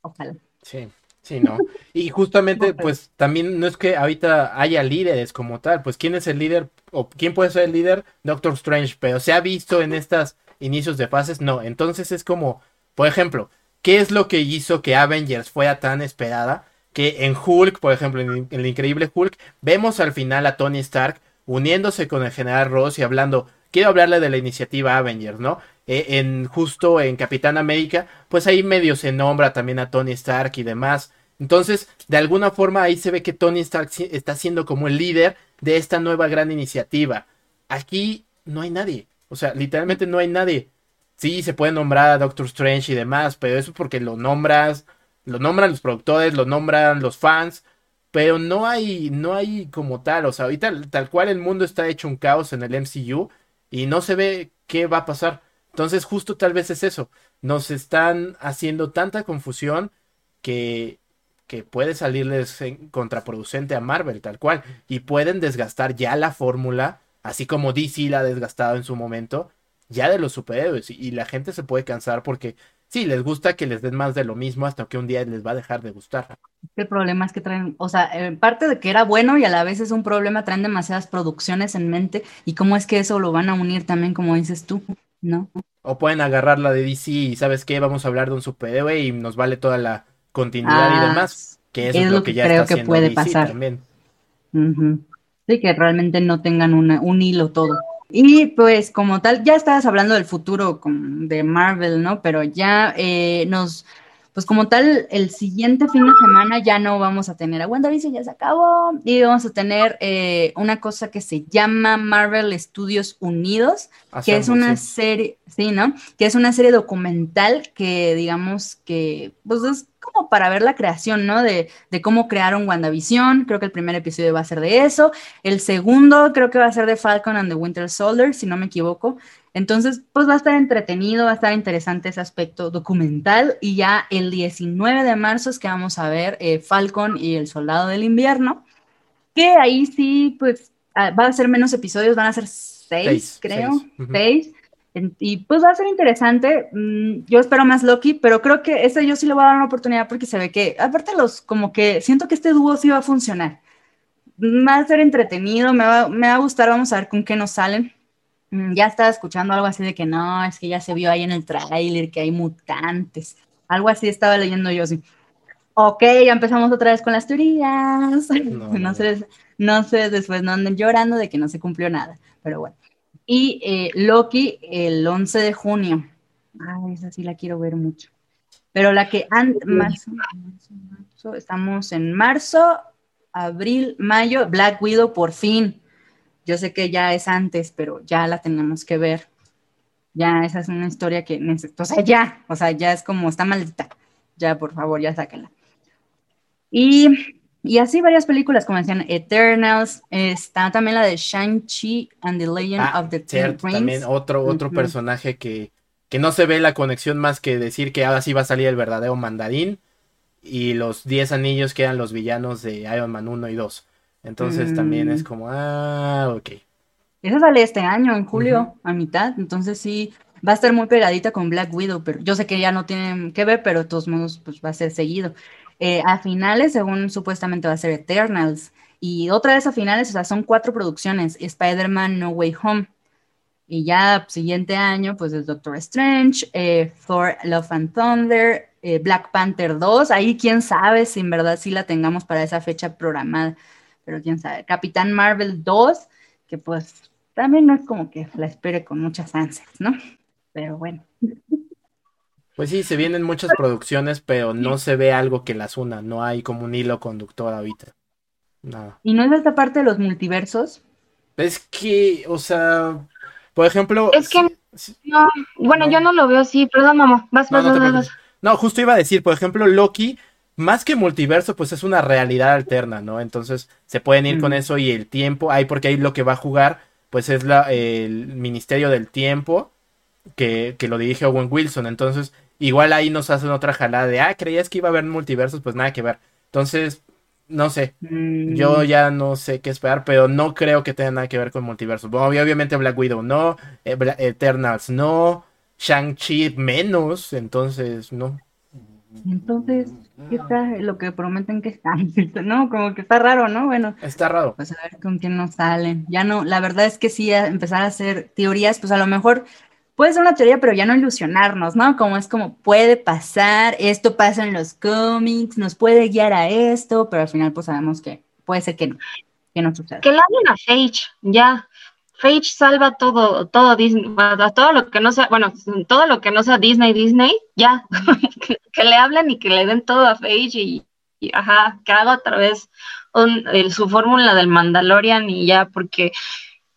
Ojalá. Sí, sí, no. Y justamente, pues también no es que ahorita haya líderes como tal, pues quién es el líder o quién puede ser el líder, Doctor Strange, pero se ha visto en estas inicios de fases, no. Entonces es como, por ejemplo, ¿qué es lo que hizo que Avengers fuera tan esperada? Que en Hulk, por ejemplo, en, en el increíble Hulk, vemos al final a Tony Stark uniéndose con el general Ross y hablando, quiero hablarle de la iniciativa Avengers, ¿no? Eh, en justo en Capitán América, pues ahí medio se nombra también a Tony Stark y demás. Entonces, de alguna forma ahí se ve que Tony Stark está siendo como el líder de esta nueva gran iniciativa. Aquí no hay nadie. O O sea, literalmente no hay nadie. Sí, se puede nombrar a Doctor Strange y demás, pero eso es porque lo nombras, lo nombran los productores, lo nombran los fans, pero no hay, no hay como tal. O sea, ahorita tal cual el mundo está hecho un caos en el MCU y no se ve qué va a pasar. Entonces, justo tal vez es eso. Nos están haciendo tanta confusión que, que puede salirles contraproducente a Marvel, tal cual. Y pueden desgastar ya la fórmula, así como DC la ha desgastado en su momento, ya de los superhéroes. Y, la gente se puede cansar porque sí, les gusta que les den más de lo mismo hasta que un día les va a dejar de gustar. El problema es que traen, o sea, en parte de que era bueno y a la vez es un problema, traen demasiadas producciones en mente y cómo es que eso lo van a unir también, como dices tú. ¿No? O pueden agarrar la de DC y sabes qué, vamos a hablar de un superhéroe y nos vale toda la continuidad y ah, demás. Que eso es, lo que, ya creo está que puede pasar. También. Sí, que realmente no tengan un hilo todo. Y pues como tal, ya estabas hablando del futuro de Marvel, ¿no? Pero ya eh, nos pues como tal, el siguiente fin de semana ya no vamos a tener a WandaVision, ya se acabó, y vamos a tener eh, una cosa que se llama Marvel Studios Unidos, que es una serie, sí, ¿no? Que es una serie documental que digamos que, pues es como para ver la creación, ¿no? De, de cómo crearon WandaVision, creo que el primer episodio va a ser de eso, el segundo creo que va a ser de Falcon and the Winter Soldier, si no me equivoco, entonces, pues va a estar entretenido, va a estar interesante ese aspecto documental. Y ya el 19 de marzo es que vamos a ver eh, Falcon y el Soldado del Invierno, que ahí sí, pues ah, va a ser menos episodios, van a ser seis, creo, seis. Y pues va a ser interesante. Mm, yo espero más Loki, pero creo que este yo sí le voy a dar una oportunidad porque se ve que, aparte los, como que siento que este dúo sí va a funcionar. Va a ser entretenido, me va, me va a gustar, vamos a ver con qué nos salen. Mm, ya estaba escuchando algo así de que no, es que ya se vio ahí en el tráiler que hay mutantes. Algo así estaba leyendo yo así. Ok, ya empezamos otra vez con las teorías. No, sé, no sé, después no anden llorando de que no se cumplió nada, pero bueno. Y eh, Loki el 11 de junio. Ay, esa sí la quiero ver mucho. Pero la que antes, marzo, marzo, estamos en marzo, abril, mayo, Black Widow por fin. Yo sé que ya es antes, pero ya la tenemos que ver. Ya esa es una historia que necesito. O sea, ya, o sea, ya es como, está maldita. Ya, por favor, ya sáquenla. Y, y así varias películas, como decían, Eternals, está también la de Shang-Chi and the Legend ah, of the Ten Rings. También otro, otro personaje que, que no se ve la conexión más que decir que ahora sí va a salir el verdadero mandarín y los 10 anillos que eran los villanos de Iron Man 1 y 2. Entonces también es mm. como, ah, ok. Esa sale este año, en julio, a mitad. Entonces sí, va a estar muy pegadita con Black Widow, pero yo sé que ya no tienen que ver, pero de todos modos, pues va a ser seguido. Eh, a finales, según supuestamente va a ser Eternals. Y otra vez a finales, o sea, son cuatro producciones. Spider-Man No Way Home. Y ya siguiente año, pues es Doctor Strange, eh, Thor Love and Thunder, eh, Black Panther 2. Ahí quién sabe si en verdad sí la tengamos para esa fecha programada pero quién sabe. Capitán Marvel 2, que pues también no es como que la espere con muchas ansias, ¿no? Pero bueno. Pues sí, se vienen muchas producciones, pero no se ve algo que las una, no hay como un hilo conductor ahorita. Nada. ¿Y no es esta parte de los multiversos? Es que, o sea, por ejemplo... Es que, no, bueno, yo no lo veo así, perdón, mamá, vas, vas, vas, vas. No, justo iba a decir, por ejemplo, Loki más que multiverso, pues es una realidad alterna, ¿no? Entonces se pueden ir con mm. eso y el tiempo, ahí porque ahí lo que va a jugar, pues es la, el Ministerio del Tiempo, que, que, lo dirige Owen Wilson. Entonces, igual ahí nos hacen otra jalada de, ah, creías que iba a haber multiversos, pues nada que ver. Entonces, no sé, yo mm. ya no sé qué esperar, pero no creo que tenga nada que ver con multiversos. Bueno, obviamente Black Widow no, eh, Eternals no, Shang-Chi menos, entonces no. Entonces, ¿qué está lo que prometen que está? No, como que está raro, ¿no? Bueno. Está raro. Pues a ver con quién nos salen. Ya no, la verdad es que sí, empezar a hacer teorías, pues a lo mejor puede ser una teoría, pero ya no ilusionarnos, ¿no? Como es como puede pasar, esto pasa en los cómics, nos puede guiar a esto, pero al final pues sabemos que puede ser que no, que no suceda. Que le hablen a Sage, ya. Fage salva todo, todo Disney, todo lo que no sea, bueno, todo lo que no sea Disney, Disney, ya, que, le hablen y que le den todo a Fage y, ajá, que haga otra vez su fórmula del Mandalorian y ya, porque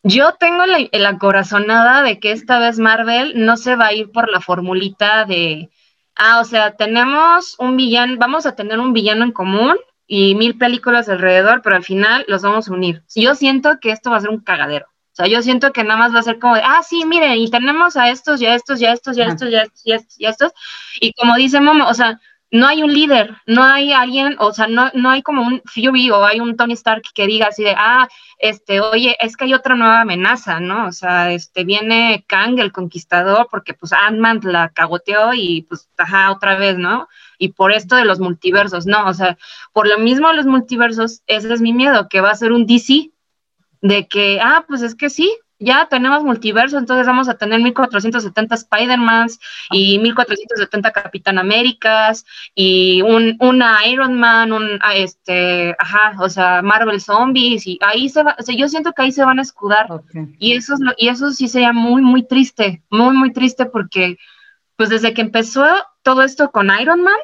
yo tengo la, la corazonada de que esta vez Marvel no se va a ir por la formulita de, ah, o sea, tenemos un villano, vamos a tener un villano en común y mil películas alrededor, pero al final los vamos a unir. Yo siento que esto va a ser un cagadero. O sea, yo siento que nada más va a ser como de, ah, sí, miren, y tenemos a estos, ya estos, ya estos, ya estos, ya estos, ya estos, ya estos. Y como dice Momo, o sea, no hay un líder, no hay alguien, o sea, no, no hay como un Fury o hay un Tony Stark que diga así de, ah, este, oye, es que hay otra nueva amenaza, ¿no? O sea, este, viene Kang, el conquistador, porque pues Ant-Man la cagoteó y pues, ajá, otra vez, ¿no? Y por esto de los multiversos, no, o sea, por lo mismo los multiversos, ese es mi miedo, que va a ser un DC, de que, ah, pues es que sí, ya tenemos multiverso, entonces vamos a tener 1470 Spider-Mans y 1470 Capitán Américas y un, una Iron Man, un, ah, este, ajá, o sea, Marvel Zombies y ahí se va, o sea, yo siento que ahí se van a escudar. Y eso es lo, y eso sí sería muy, muy triste, muy, muy triste porque pues desde que empezó todo esto con Iron Man,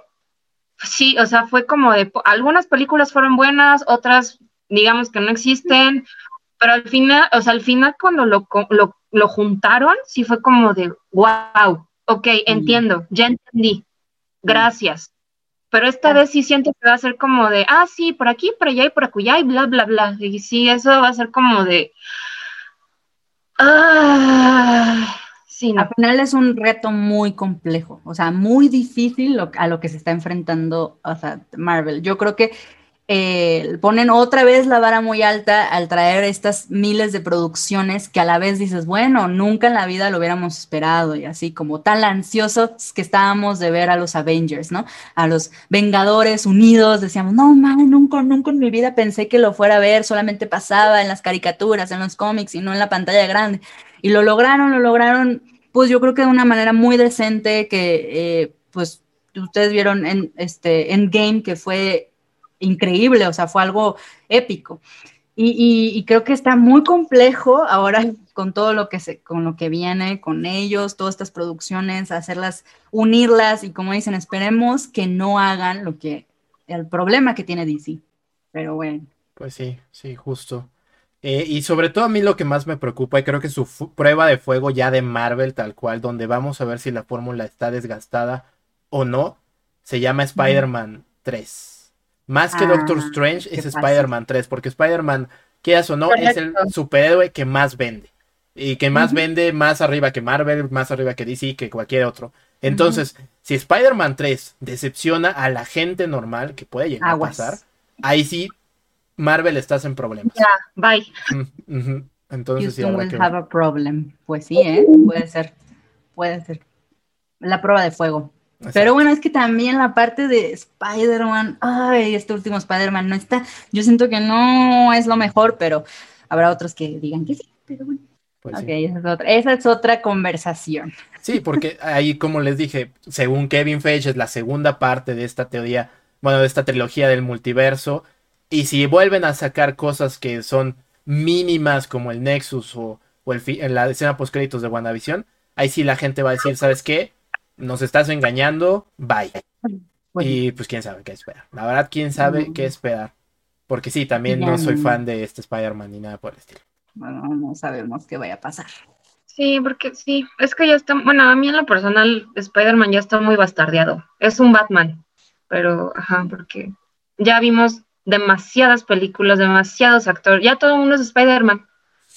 sí, o sea, fue como de, algunas películas fueron buenas, otras digamos que no existen, pero al final, o sea, al final cuando lo, lo, lo juntaron, sí fue como de, wow, ok, entiendo, ya entendí, gracias. Pero esta vez sí siento que va a ser como de, ah, sí, por aquí, por allá y por acullá y bla, bla, bla. Y sí, eso va a ser como de, ah, sí, no. Al final es un reto muy complejo, o sea, muy difícil lo- a lo que se está enfrentando o sea, Marvel. Yo creo que eh, ponen otra vez la vara muy alta al traer estas miles de producciones que a la vez dices, bueno, nunca en la vida lo hubiéramos esperado y así como tan ansiosos que estábamos de ver a los Avengers, ¿no? A los Vengadores unidos, decíamos, no, man, nunca, nunca en mi vida pensé que lo fuera a ver, solamente pasaba en las caricaturas, en los cómics y no en la pantalla grande. Y lo lograron, lo lograron, pues yo creo que de una manera muy decente que, eh, pues, ustedes vieron en este Endgame que fue increíble, o sea, fue algo épico. Y, y- y creo que está muy complejo ahora con todo lo que se, con lo que viene, con ellos, todas estas producciones, hacerlas, unirlas y como dicen, esperemos que no hagan lo que, el problema que tiene DC. Pero bueno, Pues sí, sí, justo. Eh, y sobre todo a mí lo que más me preocupa, y creo que su prueba de fuego ya de Marvel, tal cual, donde vamos a ver si la fórmula está desgastada o no, se llama Spider-Man 3. Más que Ah, Doctor Strange, ¿qué es? Spider-Man 3, porque Spider-Man, quieras o no, es el superhéroe que más vende. Y que más vende más arriba que Marvel, más arriba que DC, que cualquier otro. Entonces, si Spider-Man 3 decepciona a la gente normal, que puede llegar Aguas. a pasar, ahí sí Marvel estás en problemas. Ya, bye. Entonces sí Houston habrá que have a problem. Pues sí, ¿eh? Puede ser, puede ser. La prueba de fuego. Exacto. Pero bueno, es que también la parte de Spider-Man, ay, este último Spider-Man no está, yo siento que no es lo mejor, pero habrá otros que digan que sí, pero bueno. Pues ok, sí. esa es otra, esa es otra conversación. Sí, porque ahí, como les dije, según Kevin Feige, es la segunda parte de esta teoría, bueno, de esta trilogía del multiverso. Y si vuelven a sacar cosas que son mínimas, como el Nexus o, o el en la escena post créditos de WandaVision, ahí sí la gente va a decir, ¿sabes qué? Nos estás engañando, bye. Y pues quién sabe qué esperar. La verdad, quién sabe Mm. qué esperar. Porque sí, también Ya no soy no. fan de este Spider-Man ni nada por el estilo. bueno, no sabemos qué vaya a pasar. Sí, porque sí, es que ya está, bueno, a mí en lo personal, Spider-Man ya está muy bastardeado. Es un Batman, pero, ajá, porque ya vimos demasiadas películas, demasiados actores, ya todo el mundo es Spider-Man.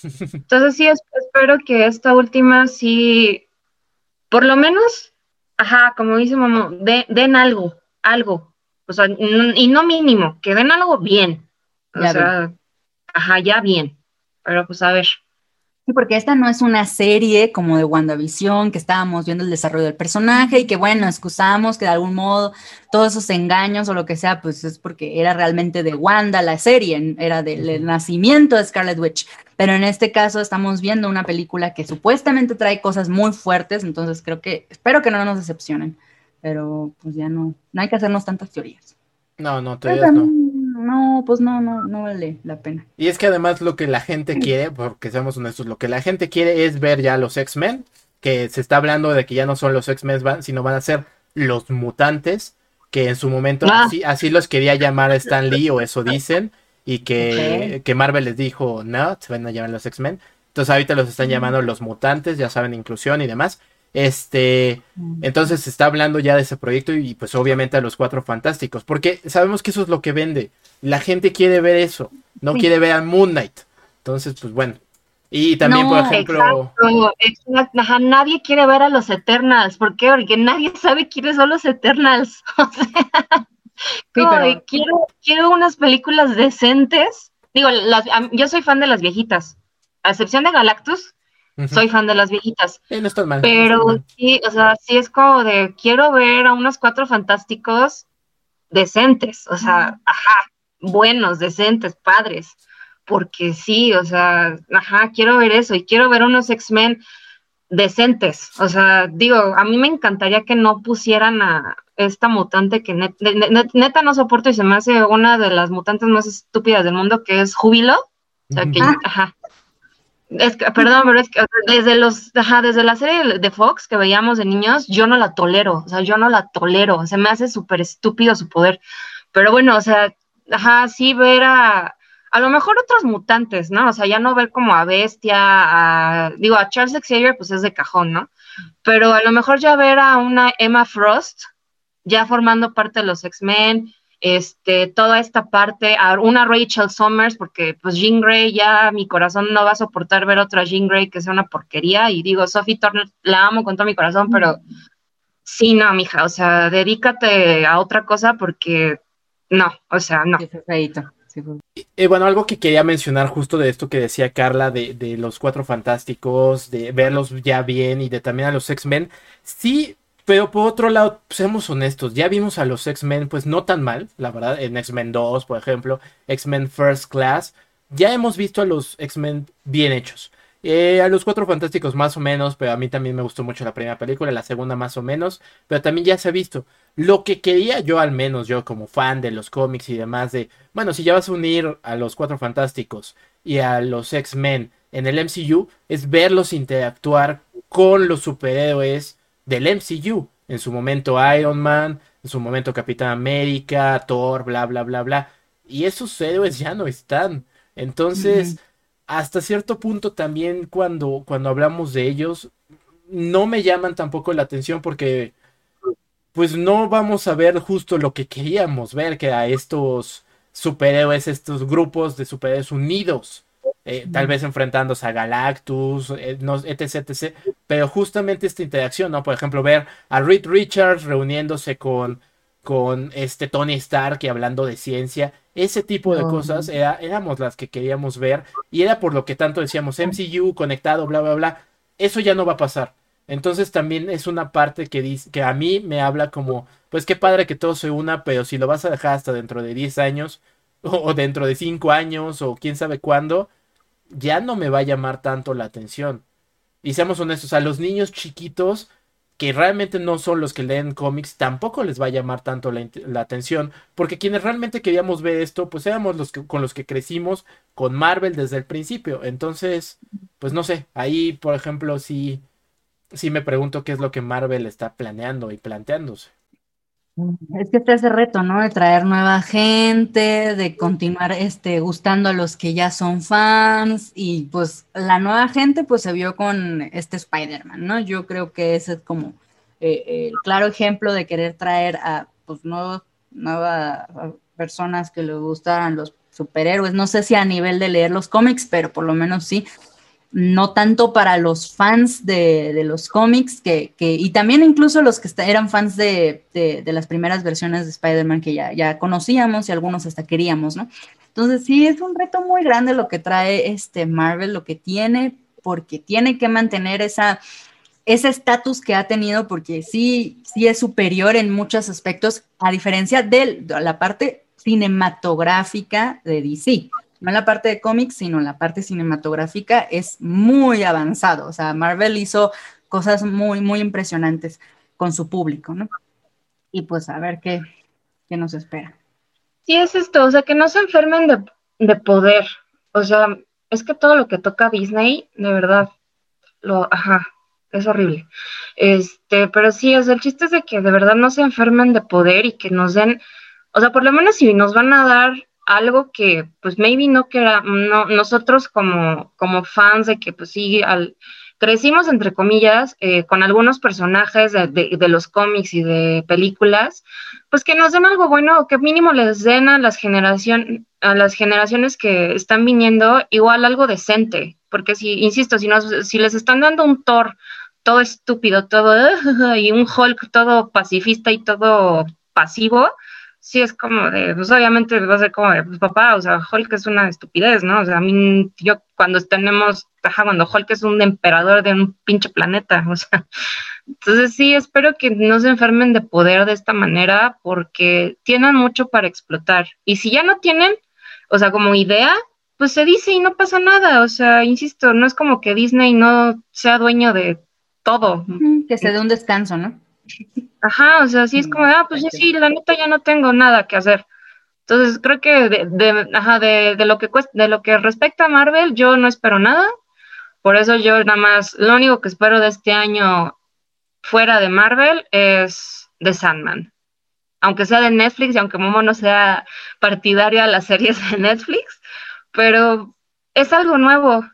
Entonces sí, es- espero que esta última sí, por lo menos, ajá, como dice mamá, de- den algo, algo, o sea, y no mínimo, que den algo bien, o Ya sea, ajá, ya bien, pero pues a ver. Sí, porque esta no es una serie como de WandaVision, que estábamos viendo el desarrollo del personaje y que, bueno, excusamos que de algún modo todos esos engaños o lo que sea, pues es porque era realmente de Wanda la serie, era del el nacimiento de Scarlet Witch. Pero en este caso estamos viendo una película que supuestamente trae cosas muy fuertes, entonces creo que, espero que no nos decepcionen, pero pues ya no, no hay que hacernos tantas teorías. No, no, teorías no. No, pues no, no, no vale la pena. Y es que además lo que la gente quiere, porque seamos honestos, lo que la gente quiere es ver ya los X-Men, que se está hablando de que ya no son los X-Men, van- sino van a ser los mutantes, que en su momento Ah. así, así los quería llamar Stan Lee, o eso dicen, y que, que Marvel les dijo, no, se van a llamar los X-Men. Entonces ahorita los están llamando los mutantes, ya saben, inclusión y demás. Este, entonces se está hablando ya de ese proyecto y pues obviamente a los cuatro fantásticos, porque sabemos que eso es lo que vende. La gente quiere ver eso, no quiere ver a Moon Knight. Entonces, pues bueno. Y también, por ejemplo. Exacto, Ajá, nadie quiere ver a los Eternals. ¿Por qué? Porque nadie sabe quiénes son los Eternals. O sea, quiero, quiero unas películas decentes. Digo, las, yo soy fan de las viejitas. A excepción de Galactus, soy fan de las viejitas. no está mal. Pero sí, o sea, sí es como de quiero ver a unos cuatro fantásticos decentes. O sea, ajá, buenos, decentes, padres porque sí, o sea, ajá, quiero ver eso y quiero ver unos X-Men decentes. O sea, digo, a mí me encantaría que no pusieran a esta mutante que neta no soporto y se me hace una de las mutantes más estúpidas del mundo, que es Júbilo. O sea, que, ajá. Es que, perdón, pero es que desde los, ajá, desde la serie de Fox que veíamos de niños, yo no la tolero, o sea, yo no la tolero, se me hace súper estúpido su poder. Pero bueno, o sea, ajá, sí ver a, a lo mejor otros mutantes, ¿no? O sea, ya no ver como a Bestia, a, digo, a Charles Xavier, pues es de cajón, ¿no? Pero a lo mejor ya ver a una Emma Frost, ya formando parte de los X-Men, este, toda esta parte, a una Rachel Summers, porque pues Jean Grey ya mi corazón no va a soportar ver otra Jean Grey que sea una porquería, y digo, Sophie Turner la amo con todo mi corazón, pero sí, no, mija, o sea, dedícate a otra cosa porque no, o sea, no. Eh, bueno, algo que quería mencionar justo de esto que decía Carla, de, los cuatro fantásticos, de verlos ya bien y de también a los X-Men. Sí, pero por otro lado, seamos honestos, ya vimos a los X-Men pues no tan mal, la verdad, en X-Men 2, por ejemplo, X-Men First Class, ya hemos visto a los X-Men bien hechos. Eh, a los Cuatro Fantásticos más o menos, pero a mí también me gustó mucho la primera película, la segunda más o menos, pero también ya se ha visto. Lo que quería yo al menos, yo como fan de los cómics y demás, de, bueno, si ya vas a unir a los Cuatro Fantásticos y a los X-Men en el MCU, es verlos interactuar con los superhéroes del MCU. En su momento Iron Man, en su momento Capitán América, Thor, bla, bla, bla, bla. Y esos héroes ya no están. Entonces hasta cierto punto también cuando, cuando hablamos de ellos, no me llaman tampoco la atención porque pues no vamos a ver justo lo que queríamos ver, que a estos superhéroes, estos grupos de superhéroes unidos, eh, tal vez enfrentándose a Galactus, eh, etc, etc. Pero justamente esta interacción, ¿no? Por ejemplo, ver a Reed Richards reuniéndose con, con este Tony Stark y hablando de ciencia ese tipo de cosas era, éramos las que queríamos ver y era por lo que tanto decíamos MCU conectado, bla, bla, bla. Eso ya no va a pasar. Entonces también es una parte que, dice, que a mí me habla como, pues qué padre que todo se una, pero si lo vas a dejar hasta dentro de 10 años o, dentro de 5 años o quién sabe cuándo, ya no me va a llamar tanto la atención. Y seamos honestos, a los niños chiquitos que realmente no son los que leen cómics, tampoco les va a llamar tanto la, atención, porque quienes realmente queríamos ver esto, pues éramos los que, con los que crecimos con Marvel desde el principio. Entonces, pues no sé, ahí, por ejemplo, sí, sí me pregunto qué es lo que Marvel está planeando y planteándose. Es que está ese reto, ¿no? De traer nueva gente, de continuar este, gustando a los que ya son fans y pues la nueva gente pues se vio con este Spider-Man, ¿no? Yo creo que ese es como eh, el claro ejemplo de querer traer a pues nuevas personas que les gustaran los superhéroes. No sé si a nivel de leer los cómics, pero por lo menos sí no tanto para los fans de, los cómics, que, y también incluso los que eran fans de, las primeras versiones de Spider-Man que ya, ya conocíamos y algunos hasta queríamos, ¿no? Entonces sí, es un reto muy grande lo que trae este Marvel, lo que tiene, porque tiene que mantener esa ese estatus que ha tenido, porque sí, sí es superior en muchos aspectos, a diferencia de la parte cinematográfica de DC no en la parte de cómics, sino en la parte cinematográfica, es muy avanzado. O sea, Marvel hizo cosas muy, muy impresionantes con su público, ¿no? Y pues a ver qué, qué nos espera. Sí, es esto, o sea, que no se enfermen de, de poder. O sea, es que todo lo que toca Disney, de verdad, lo, ajá, es horrible. Este, pero sí, o sea, el chiste es de que de verdad no se enfermen de poder y que nos den, o sea, por lo menos si nos van a dar algo que pues maybe no que no, nosotros como, como fans de que pues sí, al, crecimos entre comillas eh, con algunos personajes de, de, los cómics y de películas, pues que nos den algo bueno que mínimo les den a las, generación, a las generaciones que están viniendo igual algo decente, porque si, insisto, si, nos, si les están dando un Thor todo estúpido, todo, y un Hulk todo pacifista y todo pasivo, sí es como de, pues obviamente va a ser como de, pues papá, o sea, Hulk es una estupidez, ¿no? O sea, a mí, yo cuando tenemos, ajá, cuando Hulk es un emperador de un pinche planeta, o sea, entonces sí, espero que no se enfermen de poder de esta manera porque tienen mucho para explotar. Y si ya no tienen, o sea, como idea, pues se dice y no pasa nada, o sea, insisto, no es como que Disney no sea dueño de todo. Que se dé un descanso, ¿no? Ajá, o sea, sí es como, ah, pues sí, la neta ya no tengo nada que hacer. Entonces, creo que de, de, ajá, de, de, lo que cuesta, de lo que respecta a Marvel, yo no espero nada. Por eso yo nada más, lo único que espero de este año fuera de Marvel es The Sandman. Aunque sea de Netflix y aunque Momo no sea partidaria a las series de Netflix, pero es algo nuevo,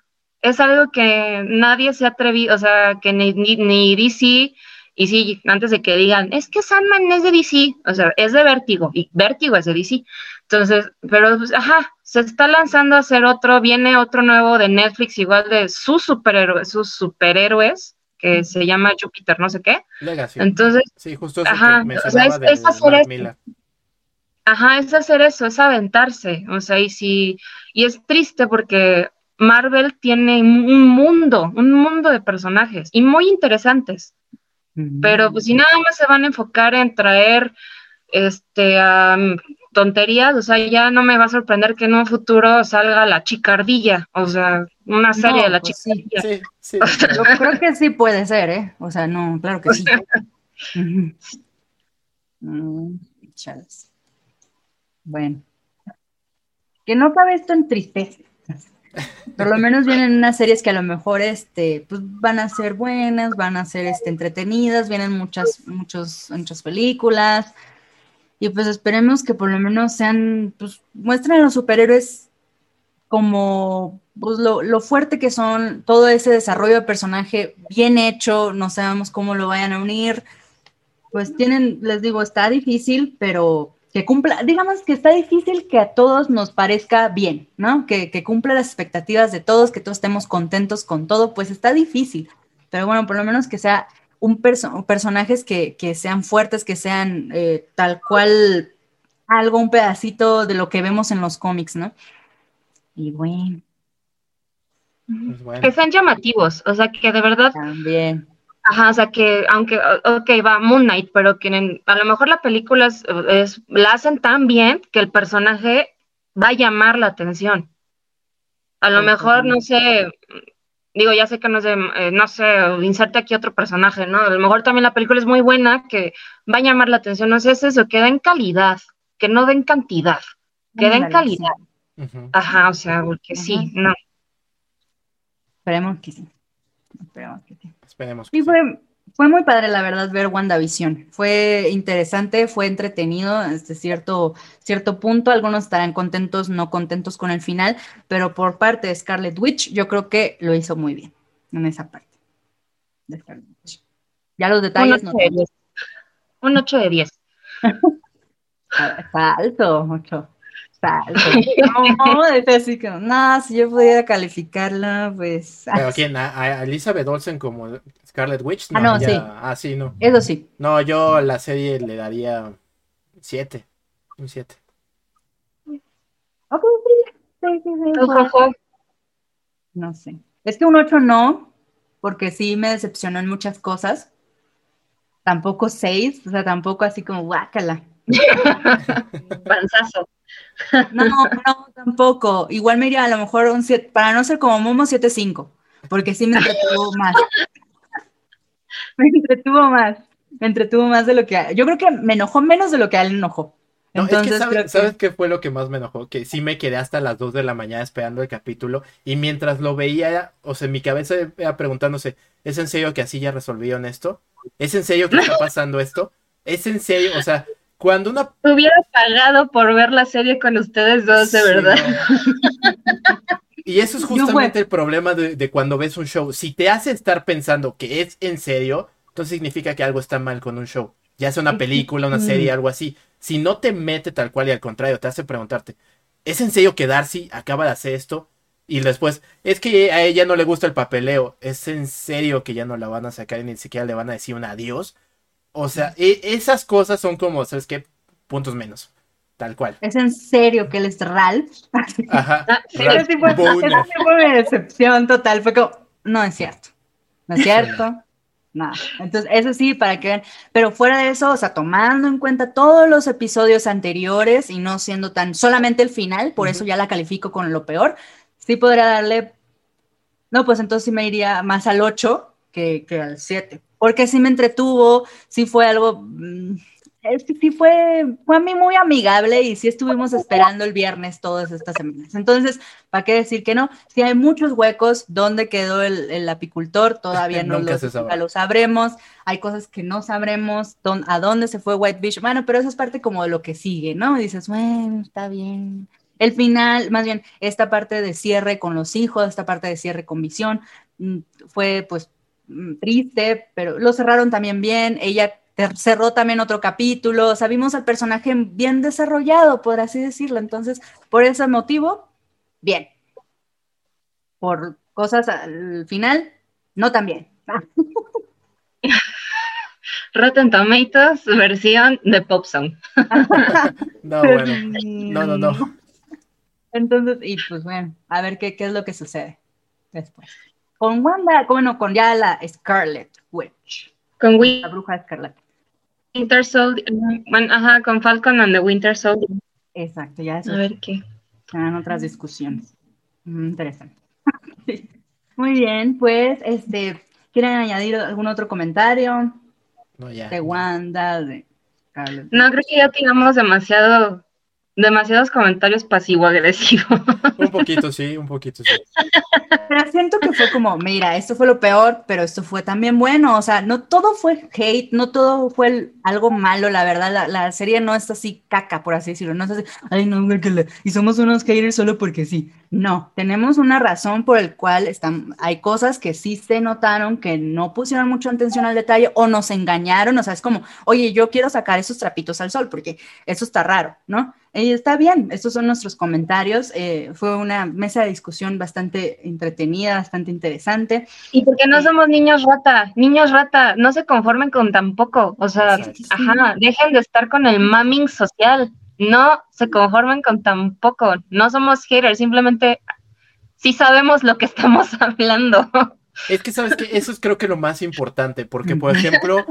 es algo que nadie se ha atrevido, o sea, que ni, ni, ni DC, y sí, antes de que digan, es que Sandman es de DC, o sea, es de Vértigo, y Vértigo es de DC. Entonces, pero, pues, ajá, se está lanzando a hacer otro, viene otro nuevo de Netflix, igual de sus superhéroes, sus superhéroes, que se llama Júpiter, no sé qué. Legacy. Entonces, sí, justo eso ajá, que o sea, es, es hacer Mark eso. Millar. Ajá, es hacer eso, es aventarse. O sea, y sí, y es triste porque Marvel tiene un mundo, un mundo de personajes y muy interesantes. Pero pues si nada más se van a enfocar en traer este um, tonterías, o sea, ya no me va a sorprender que en un futuro salga la chicardilla, o sea, una serie No, de la pues chicardilla. Sí, sí. Yo creo que sí puede ser, ¿eh? O sea, no, claro que sí. Mm, chales. Bueno. Que no cabe esto en tristeza. Por lo menos vienen unas series que a lo mejor este, pues, van a ser buenas, van a ser este, entretenidas, vienen muchas, muchos, muchas películas. Y pues esperemos que por lo menos sean, pues muestren a los superhéroes como pues, lo, lo fuerte que son, todo ese desarrollo de personaje bien hecho, no sabemos cómo lo vayan a unir. Pues tienen, les digo, está difícil, pero que cumpla, digamos que está difícil que a todos nos parezca bien, ¿no? Que, que cumpla las expectativas de todos, que todos estemos contentos con todo, pues está difícil. Pero bueno, por lo menos que sea un perso personajes que, que, sean fuertes, que sean eh, tal cual algo, un pedacito de lo que vemos en los cómics, ¿no? Y bueno, Pues bueno. Que sean llamativos, o sea, que de verdad también. Ajá, o sea que, aunque, ok, va Moon Knight, pero que a lo mejor la película es, es- la hacen tan bien que el personaje va a llamar la atención. A lo Sí, mejor, no sé, digo, ya sé que no sé, eh, no sé, inserte aquí otro personaje, ¿no? A lo mejor también la película es muy buena, que va a llamar la atención, no sé, es eso, que den calidad, que no den cantidad, que den calidad. Ajá, o sea, porque sí, no. Esperemos que sí. Esperemos que sí. Esperemos. Y fue, fue muy padre, la verdad, ver WandaVision. Fue interesante, fue entretenido hasta cierto, cierto punto. Algunos estarán contentos, no contentos con el final, pero por parte de Scarlet Witch, yo creo que lo hizo muy bien en esa parte. Ya los detalles. Un 8 de 10. Un 8 ah, Está alto, 8. No, es así que, no, si yo pudiera calificarla, pues. Pero ah, quién, a, a Elizabeth Olsen como Scarlet Witch, Ah, no, ya- sí. Ah, sí, no. Eso sí. No, yo a la serie le daría 7. Un 7. Ok, sí. Sí, sí. No sé. Es que un 8 no, porque sí me decepcionó en muchas cosas. Tampoco 6, o sea, tampoco así como guácala. Panzazo. No, no, tampoco. Igual me iría a lo mejor un 7, para no ser como Momo 7-5, porque sí me entretuvo más. Me entretuvo más. Me entretuvo más de lo que. Yo creo que me enojó menos de lo que a él enojó. No, Entonces es que, creo ¿sabes, que. ¿sabes qué fue lo que más me enojó? Que sí me quedé hasta las 2 de la mañana esperando el capítulo y mientras lo veía, o sea, en mi cabeza iba preguntándose, ¿es en serio que así ya resolvieron esto? ¿Es en serio que está pasando esto? ¿Es en serio? O sea, cuando una... Hubiera pagado por ver la serie con ustedes dos, de verdad. no. Y eso es justamente el problema de, de cuando ves un show. Si te hace estar pensando que es en serio, entonces significa que algo está mal con un show. Ya sea una película, una serie, algo así. Si no te mete tal cual y al contrario, te hace preguntarte, ¿es en serio que Darcy acaba de hacer esto? Y después, es que a ella no le gusta el papeleo. ¿Es en serio que ya no la van a sacar y ni siquiera le van a decir un adiós? O sea, e- esas cosas son como, ¿sabes qué? Puntos menos. Tal cual. ¿Es en serio que él es Ralph? Ajá. Sí, Ralph Esa sí fue, Boner. esa sí fue mi decepción total. Fue como, no es cierto. No es cierto. Nada. Entonces, eso sí, para que vean. Pero fuera de eso, o sea, tomando en cuenta todos los episodios anteriores y no siendo tan solamente el final, por eso ya la califico con lo peor, sí podría darle. No, pues entonces sí me iría más al 8 que, que al 7. Porque sí me entretuvo, sí fue algo. mm, sí, sí fue, fue a mí muy amigable y sí estuvimos esperando el viernes todas estas semanas. Entonces, ¿para qué decir que no? Sí hay muchos huecos. ¿Dónde quedó el, el apicultor? Todavía no lo, lo sabremos. Hay cosas que no sabremos. ¿A dónde se fue Whitefish? Bueno, pero eso es parte como de lo que sigue, ¿no? Y dices, bueno, está bien. El final, más bien, esta parte de cierre con los hijos, esta parte de cierre con visión, mm, fue pues triste, pero lo cerraron también bien. Ella cerró también otro capítulo. O sea, vimos al personaje bien desarrollado, por así decirlo. Entonces, por ese motivo, bien. Por cosas al final, no tan bien. Rotten Tomatoes, versión de Pop Song. No, bueno. No, no, no. Entonces, y pues bueno, a ver qué, qué es lo que sucede después. Con Wanda, bueno, con ya la Scarlet Witch, Con la bruja escarlata. Winter Soldier. Bueno, ajá, con Falcon and the Winter Soldier. Exacto, ya eso A ver qué. serán otras discusiones. Mm, interesante. Muy bien, pues, este, ¿quieren añadir algún otro comentario No, ya. de Wanda, de Scarlet? No, creo que ya tiramos demasiado, demasiados comentarios pasivo-agresivos. Un poquito, sí, un poquito, sí. Pero siento que fue como, mira, esto fue lo peor, pero esto fue también bueno. O sea, no todo fue hate, no todo fue el- algo malo, la verdad. La, la serie no es así caca, por así decirlo. No es así, ay, no, y somos unos haters solo porque sí. No, tenemos una razón por el cual están, hay cosas que sí se notaron que no pusieron mucha atención al detalle o nos engañaron. O sea, es como, oye, yo quiero sacar esos trapitos al sol porque eso está raro, ¿no? Y está bien, estos son nuestros comentarios. eh, fue una mesa de discusión bastante entretenida, bastante interesante. ¿Y por qué no somos niños rata? Niños rata, no se conformen con tan poco. O sea, Sí, sí, sí. ajá, dejen de estar con el mamming social. No se conformen con tan poco. No somos haters, simplemente sí sabemos lo que estamos hablando. Es que, ¿sabes qué? Eso es creo que lo más importante, porque, por ejemplo,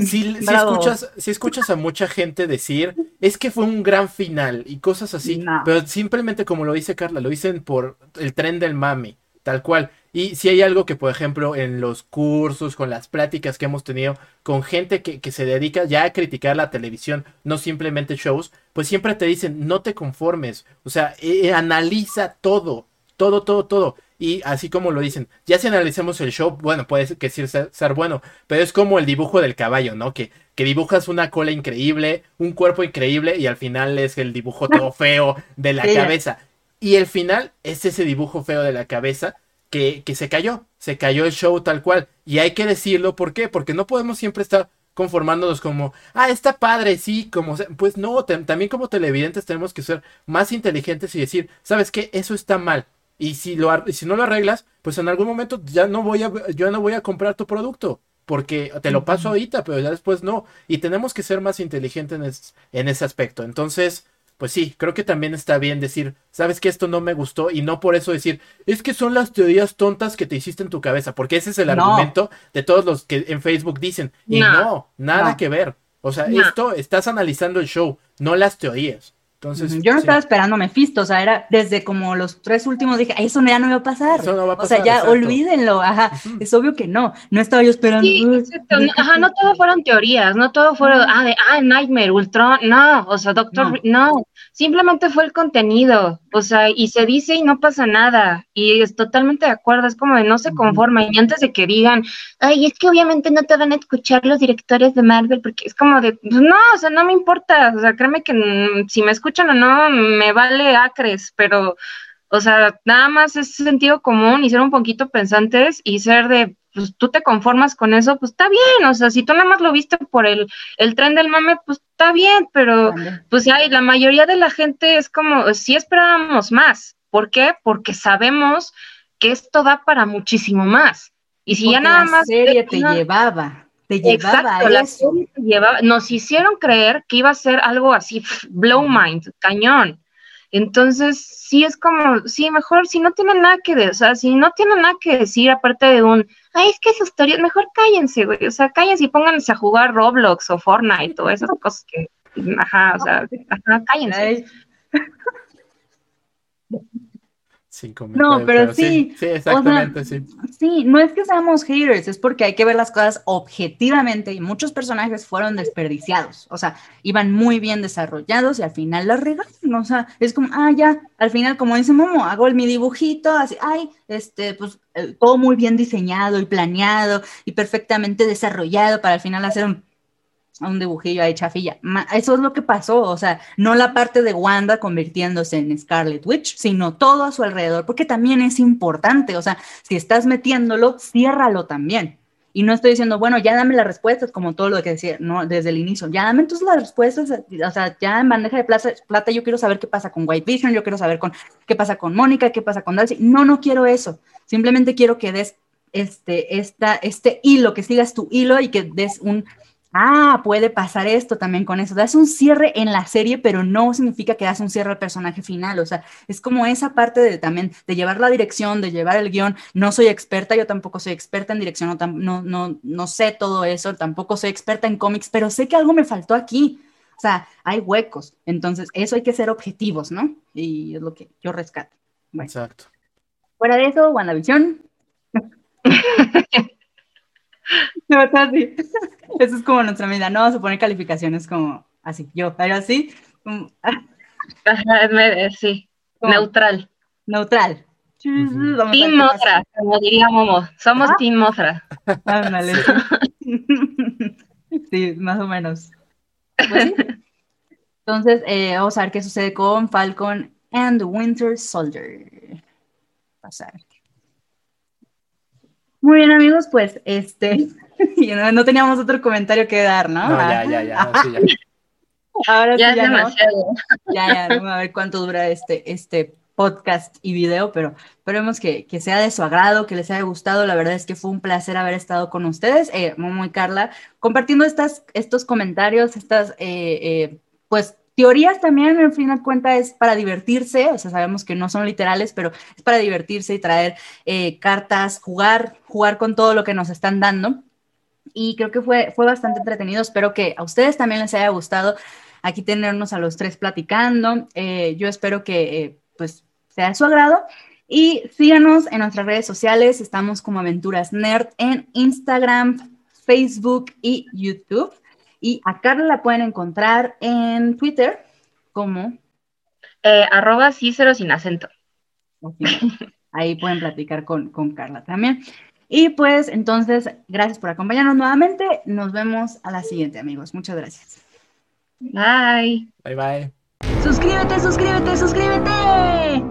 si, escuchas, si escuchas a mucha gente decir, es que fue un gran final y cosas así, No. pero simplemente como lo dice Carla, lo dicen por el tren del mami, tal cual. Y si hay algo que, por ejemplo, en los cursos, con las pláticas que hemos tenido con gente que, que se dedica ya a criticar la televisión, no simplemente shows, pues siempre te dicen, no te conformes, o sea, eh, eh, analiza todo, todo, todo, todo. Y así como lo dicen, ya si analicemos el show, bueno, puede ser que sí ser, ser bueno, pero es como el dibujo del caballo, ¿no? Que, que dibujas una cola increíble, un cuerpo increíble y al final es el dibujo todo feo de la Sí. cabeza. Y el final es ese dibujo feo de la cabeza que, que se cayó, se cayó el show tal cual. Y hay que decirlo, ¿por qué? Porque no podemos siempre estar conformándonos como, ah, está padre, sí, como, se-". pues no, tam- también como televidentes tenemos que ser más inteligentes y decir, ¿sabes qué? Eso está mal. Y si, lo, si no lo arreglas, pues en algún momento ya no voy a, yo no voy a comprar tu producto. Porque te lo paso ahorita, pero ya después no. Y tenemos que ser más inteligentes en, es- en ese aspecto. Entonces, pues sí, creo que también está bien decir, sabes que esto no me gustó y no por eso decir, es que son las teorías tontas que te hiciste en tu cabeza, porque ese es el No. argumento de todos los que en Facebook dicen. Y no, No. nada No. que ver. O sea, esto estás analizando el show, no las teorías. Entonces, Yo no sí. estaba esperando a Mephisto, o sea, era desde como los tres últimos dije, "Ay, eso ya no va a pasar. Eso no va a o pasar, sea, ya exacto. olvídenlo, ajá. Es obvio que no. No estaba yo esperando. Sí, "Uy, exacto. No, Ajá, no todo fueron teorías, no todo fueron, ah, de, ah, Nightmare, Ultron, no, o sea, Doctor, no. simplemente fue el contenido, o sea, y se dice y no pasa nada, y es totalmente de acuerdo, es como de no se conforma, y antes de que digan, ay, es que obviamente no te van a escuchar los directores de Marvel, porque es como de, pues no, o sea, no me importa, o sea, créeme que mm, si me escuchan o no, me vale acres, pero... O sea, nada más es sentido común y ser un poquito pensantes y ser de, pues tú te conformas con eso, pues está bien, o sea, si tú nada más lo viste por el, el tren del mame, pues está bien, pero pues ya, y la mayoría de la gente es como, sí esperábamos más. ¿Por qué? Porque sabemos que esto da para muchísimo más. Y si ya nada la más... serie te llevaba, te llevaba Exacto, a la eso. serie te llevaba- nos hicieron creer que iba a ser algo así, blow mind, cañón. Entonces, sí es como, sí, mejor, si no tienen nada que decir, o sea, si no tienen nada que decir, aparte de un, ay, es que esa historia, mejor cállense, güey, o sea, cállense y pónganse a jugar Roblox o Fortnite o esas cosas que, ajá, o sea, ajá, cállense. Ay, Sin No, pero sí, Sí, exactamente, sí. Sí, no es que seamos haters, es porque hay que ver las cosas objetivamente y muchos personajes fueron desperdiciados, o sea, iban muy bien desarrollados y al final las regalan, o sea, es como, ah, ya, al final, como dice Momo, hago mi dibujito, así, ay, este, pues eh, todo muy bien diseñado y planeado y perfectamente desarrollado para al final hacer un, un dibujillo ahí chafilla. Eso es lo que pasó, o sea, no la parte de Wanda convirtiéndose en Scarlet Witch, sino todo a su alrededor, porque también es importante, o sea, si estás metiéndolo, ciérralo también. Y no estoy diciendo, bueno, ya dame las respuestas, como todo lo que decía, no, desde el inicio, ya dame entonces las respuestas, o sea, ya en bandeja de plata, plata yo quiero saber qué pasa con White Vision, yo quiero saber con, qué pasa con Mónica, qué pasa con Darcy. No, no quiero eso. Simplemente quiero que des este, esta, este hilo, que sigas tu hilo y que des un, ah, puede pasar esto también con eso. Das un cierre en la serie, pero no significa que das un cierre al personaje final. O sea, es como esa parte de también de llevar la dirección, de llevar el guion. No soy experta, yo tampoco soy experta en dirección, no, no, no, no sé todo eso, tampoco soy experta en cómics, pero sé que algo me faltó aquí. O sea, hay huecos. Entonces, eso hay que ser objetivos, ¿no? Y es lo que yo rescato. Bueno, Exacto. fuera de eso, WandaVision. Así. Eso es como nuestra medida. No vamos a poner calificaciones como así. Yo, pero así, Ajá, eh, sí, como neutral. neutral. Team. Mothra, como diría Momo, somos Ah. Team Mothra. Ándale. Sí, más o menos. Pues sí. Entonces, eh, vamos a ver qué sucede con Falcon and Winter Soldier. Pasar. Muy bien, amigos, pues este. no, no teníamos otro comentario que dar, ¿no? No, Ah, ya, ya, ya. no, sí, ya. Ahora Ya sí, es ya no. Ya, ya, vamos a ver cuánto dura este, este podcast y video, pero esperemos que, que sea de su agrado, que les haya gustado. La verdad es que fue un placer haber estado con ustedes, eh, Momo y Carla, compartiendo estas, estos comentarios, estas, eh, eh, pues, teorías también, al fin de cuentas, es para divertirse, o sea, sabemos que no son literales, pero es para divertirse y traer eh, cartas, jugar, jugar con todo lo que nos están dando. Y creo que fue, fue bastante entretenido. Espero que a ustedes también les haya gustado aquí tenernos a los tres platicando. Eh, yo espero que eh, pues sea de su agrado. Y síganos en nuestras redes sociales. Estamos como Aventuras Nerd en Instagram, Facebook y YouTube. Y a Carla la pueden encontrar en Twitter como... Eh, arroba Cícero sin acento. Ahí pueden platicar con, con Carla también. Y pues entonces, gracias por acompañarnos nuevamente. Nos vemos a la siguiente, amigos. Muchas gracias. Bye. Bye, bye. Suscríbete, suscríbete, suscríbete.